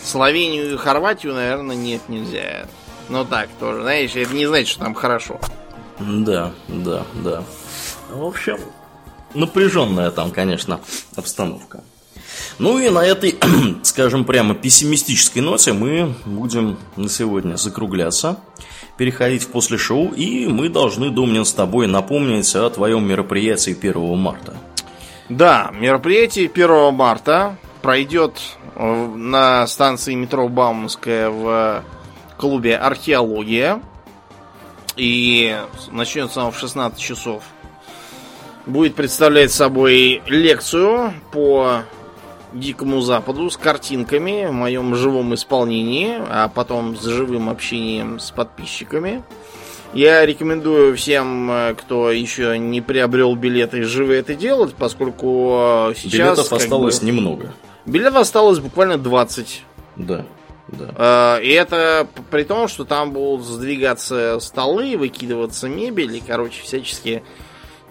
Словению и Хорватию, наверное, нет, нельзя. Но так тоже, знаешь, это не значит, что там хорошо. Да, да, да. В общем, напряженная там, конечно, обстановка. Ну и на этой, скажем прямо, пессимистической ноте мы будем на сегодня закругляться, переходить в после шоу, и мы должны, Домнин, с тобой напомнить о твоем мероприятии 1 марта. Да, мероприятие 1 марта пройдет э, на станции метро Бауманская в клубе «Археология». И начнется он в 16 часов. Будет представлять собой лекцию по Дикому Западу с картинками в моем живом исполнении, а потом с живым общением с подписчиками. Я рекомендую всем, э, кто еще не приобрел билеты, живо это делать, поскольку э, сейчас... Билетов осталось бы, немного. Билетов осталось буквально 20. Да. Да. Э, и это при том, что там будут сдвигаться столы, выкидываться мебель и, короче, всячески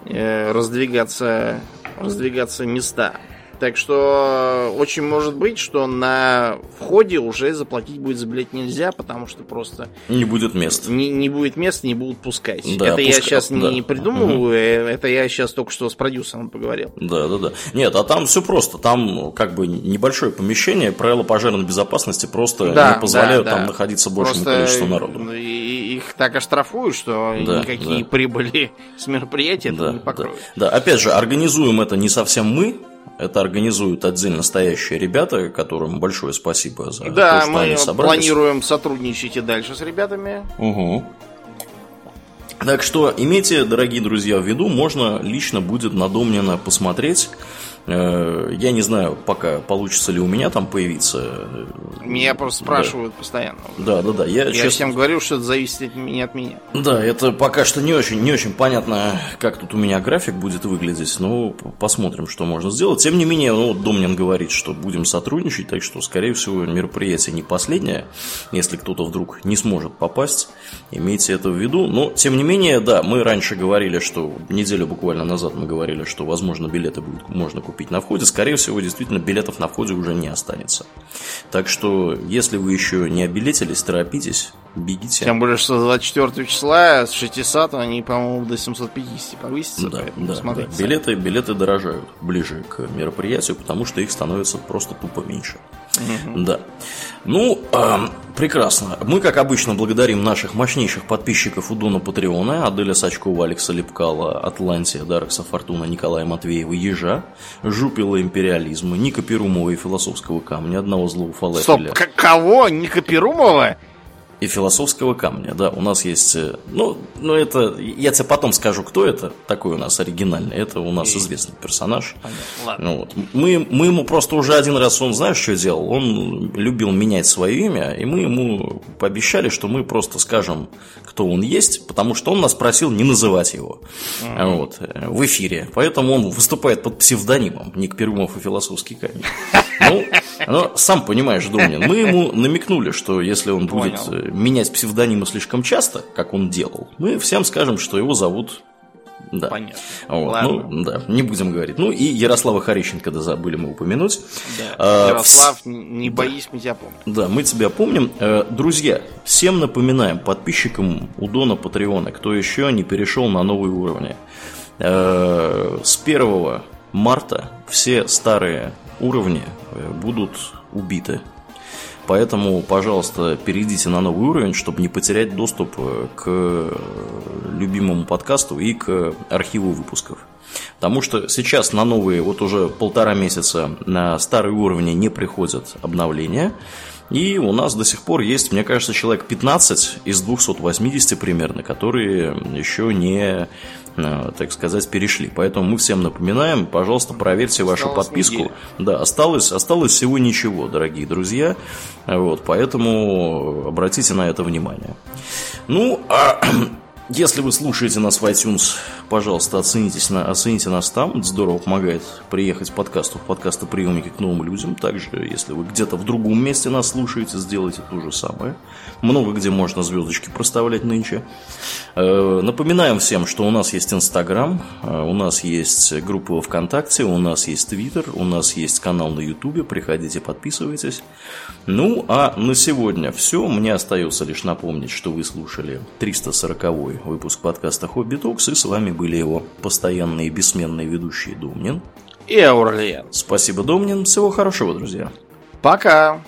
раздвигаться, раздвигаться места. Так что очень может быть, что на входе уже заплатить будет за билет нельзя, потому что просто... Не будет мест. Не, не будет мест, не будут пускать. Да, это пуска... я сейчас да. не придумываю, угу. это я сейчас только что с продюсером поговорил. Да, да, да. Нет, а там все просто. Там как бы небольшое помещение, правила пожарной безопасности просто да, не позволяют да, да. там находиться большему просто количеству народу. Их так оштрафуют, что да, никакие да. прибыли с мероприятия да, не покроют. Да. да, опять же, организуем это не совсем мы, это организуют отдельно стоящие ребята, которым большое спасибо за да, то, что мы они собрались. планируем сотрудничать и дальше с ребятами. Угу. Так что имейте, дорогие друзья, в виду, можно лично будет надомненно посмотреть Э, я не знаю, пока получится ли у меня там появиться. Меня просто спрашивают да. постоянно. Да, да, да. Я, я честно... всем говорю, что это зависит не от меня. Да, это пока что не очень, не очень понятно, как тут у меня график будет выглядеть. Но посмотрим, что можно сделать. Тем не менее, ну, Домнин говорит, что будем сотрудничать, так что, скорее всего, мероприятие не последнее. Если кто-то вдруг не сможет попасть, имейте это в виду. Но, тем не менее, да, мы раньше говорили, что неделю буквально назад мы говорили, что, возможно, билеты будет можно купить купить на входе, скорее всего, действительно, билетов на входе уже не останется. Так что, если вы еще не обилетились, торопитесь, бегите. Тем более, что 24 числа с 600 они, по-моему, до 750 повысятся. Да, да, да. Билеты, билеты дорожают ближе к мероприятию, потому что их становится просто тупо меньше. Да. Ну, прекрасно. Мы, как обычно, благодарим наших мощнейших подписчиков у Дона Патреона, Аделя Сачкова, Алекса Лепкала, Атлантия, Дарекса Фортуна, Николая Матвеева, Ежа, Жупила Империализма, Ника Перумова и Философского камня, одного злого фалафеля. Стоп, кого? Ника Перумова? И философского камня. Да, у нас есть, э, ну, ну это, я тебе потом скажу, кто это такой у нас оригинальный. Это у нас и... известный персонаж. Ладно. Ну, вот. мы, мы ему просто уже один раз, он знаешь, что делал? Он любил менять свое имя, и мы ему пообещали, что мы просто скажем, кто он есть, потому что он нас просил не называть его mm-hmm. вот, э, в эфире. Поэтому он выступает под псевдонимом Ник Перумов и философский камень. Ну, ну, сам понимаешь, Домнин, мы ему намекнули, что если он будет Понял. Э, менять псевдонимы слишком часто, как он делал, мы всем скажем, что его зовут да. Понятно. Вот. Ладно. Ну, да, не будем говорить. Ну и Ярослава Харищенко, да, забыли мы упомянуть. Да. А, Ярослав, не боись, мы тебя помним. Да, мы тебя помним. Э, друзья, всем напоминаем, подписчикам у Дона Патреона, кто еще не перешел на новые уровни. Э, с 1 марта все старые уровни э, будут убиты. Поэтому, пожалуйста, перейдите на новый уровень, чтобы не потерять доступ э, к любимому подкасту и к архиву выпусков. Потому что сейчас на новые, вот уже полтора месяца на старые уровни не приходят обновления. И у нас до сих пор есть, мне кажется, человек 15 из 280 примерно, которые еще не Э, так сказать, перешли. Поэтому мы всем напоминаем, пожалуйста, проверьте вашу осталось подписку. Неделя. Да, осталось, осталось всего ничего, дорогие друзья. Вот, поэтому обратите на это внимание. Ну, а Если вы слушаете нас в iTunes, пожалуйста, оценитесь на, оцените нас там. Это здорово помогает приехать подкасту в подкастоприемники к новым людям. Также, если вы где-то в другом месте нас слушаете, сделайте то же самое. Много где можно звездочки проставлять нынче. Э, напоминаем всем, что у нас есть Инстаграм, э, у нас есть группа ВКонтакте, у нас есть Твиттер, у нас есть канал на Ютубе. Приходите, подписывайтесь. Ну, а на сегодня все. Мне остается лишь напомнить, что вы слушали 340 выпуск подкаста «Хобби Токс», и с вами были его постоянные бессменные ведущие Домнин и Аурлиен. Спасибо, Домнин. Всего хорошего, друзья. Пока.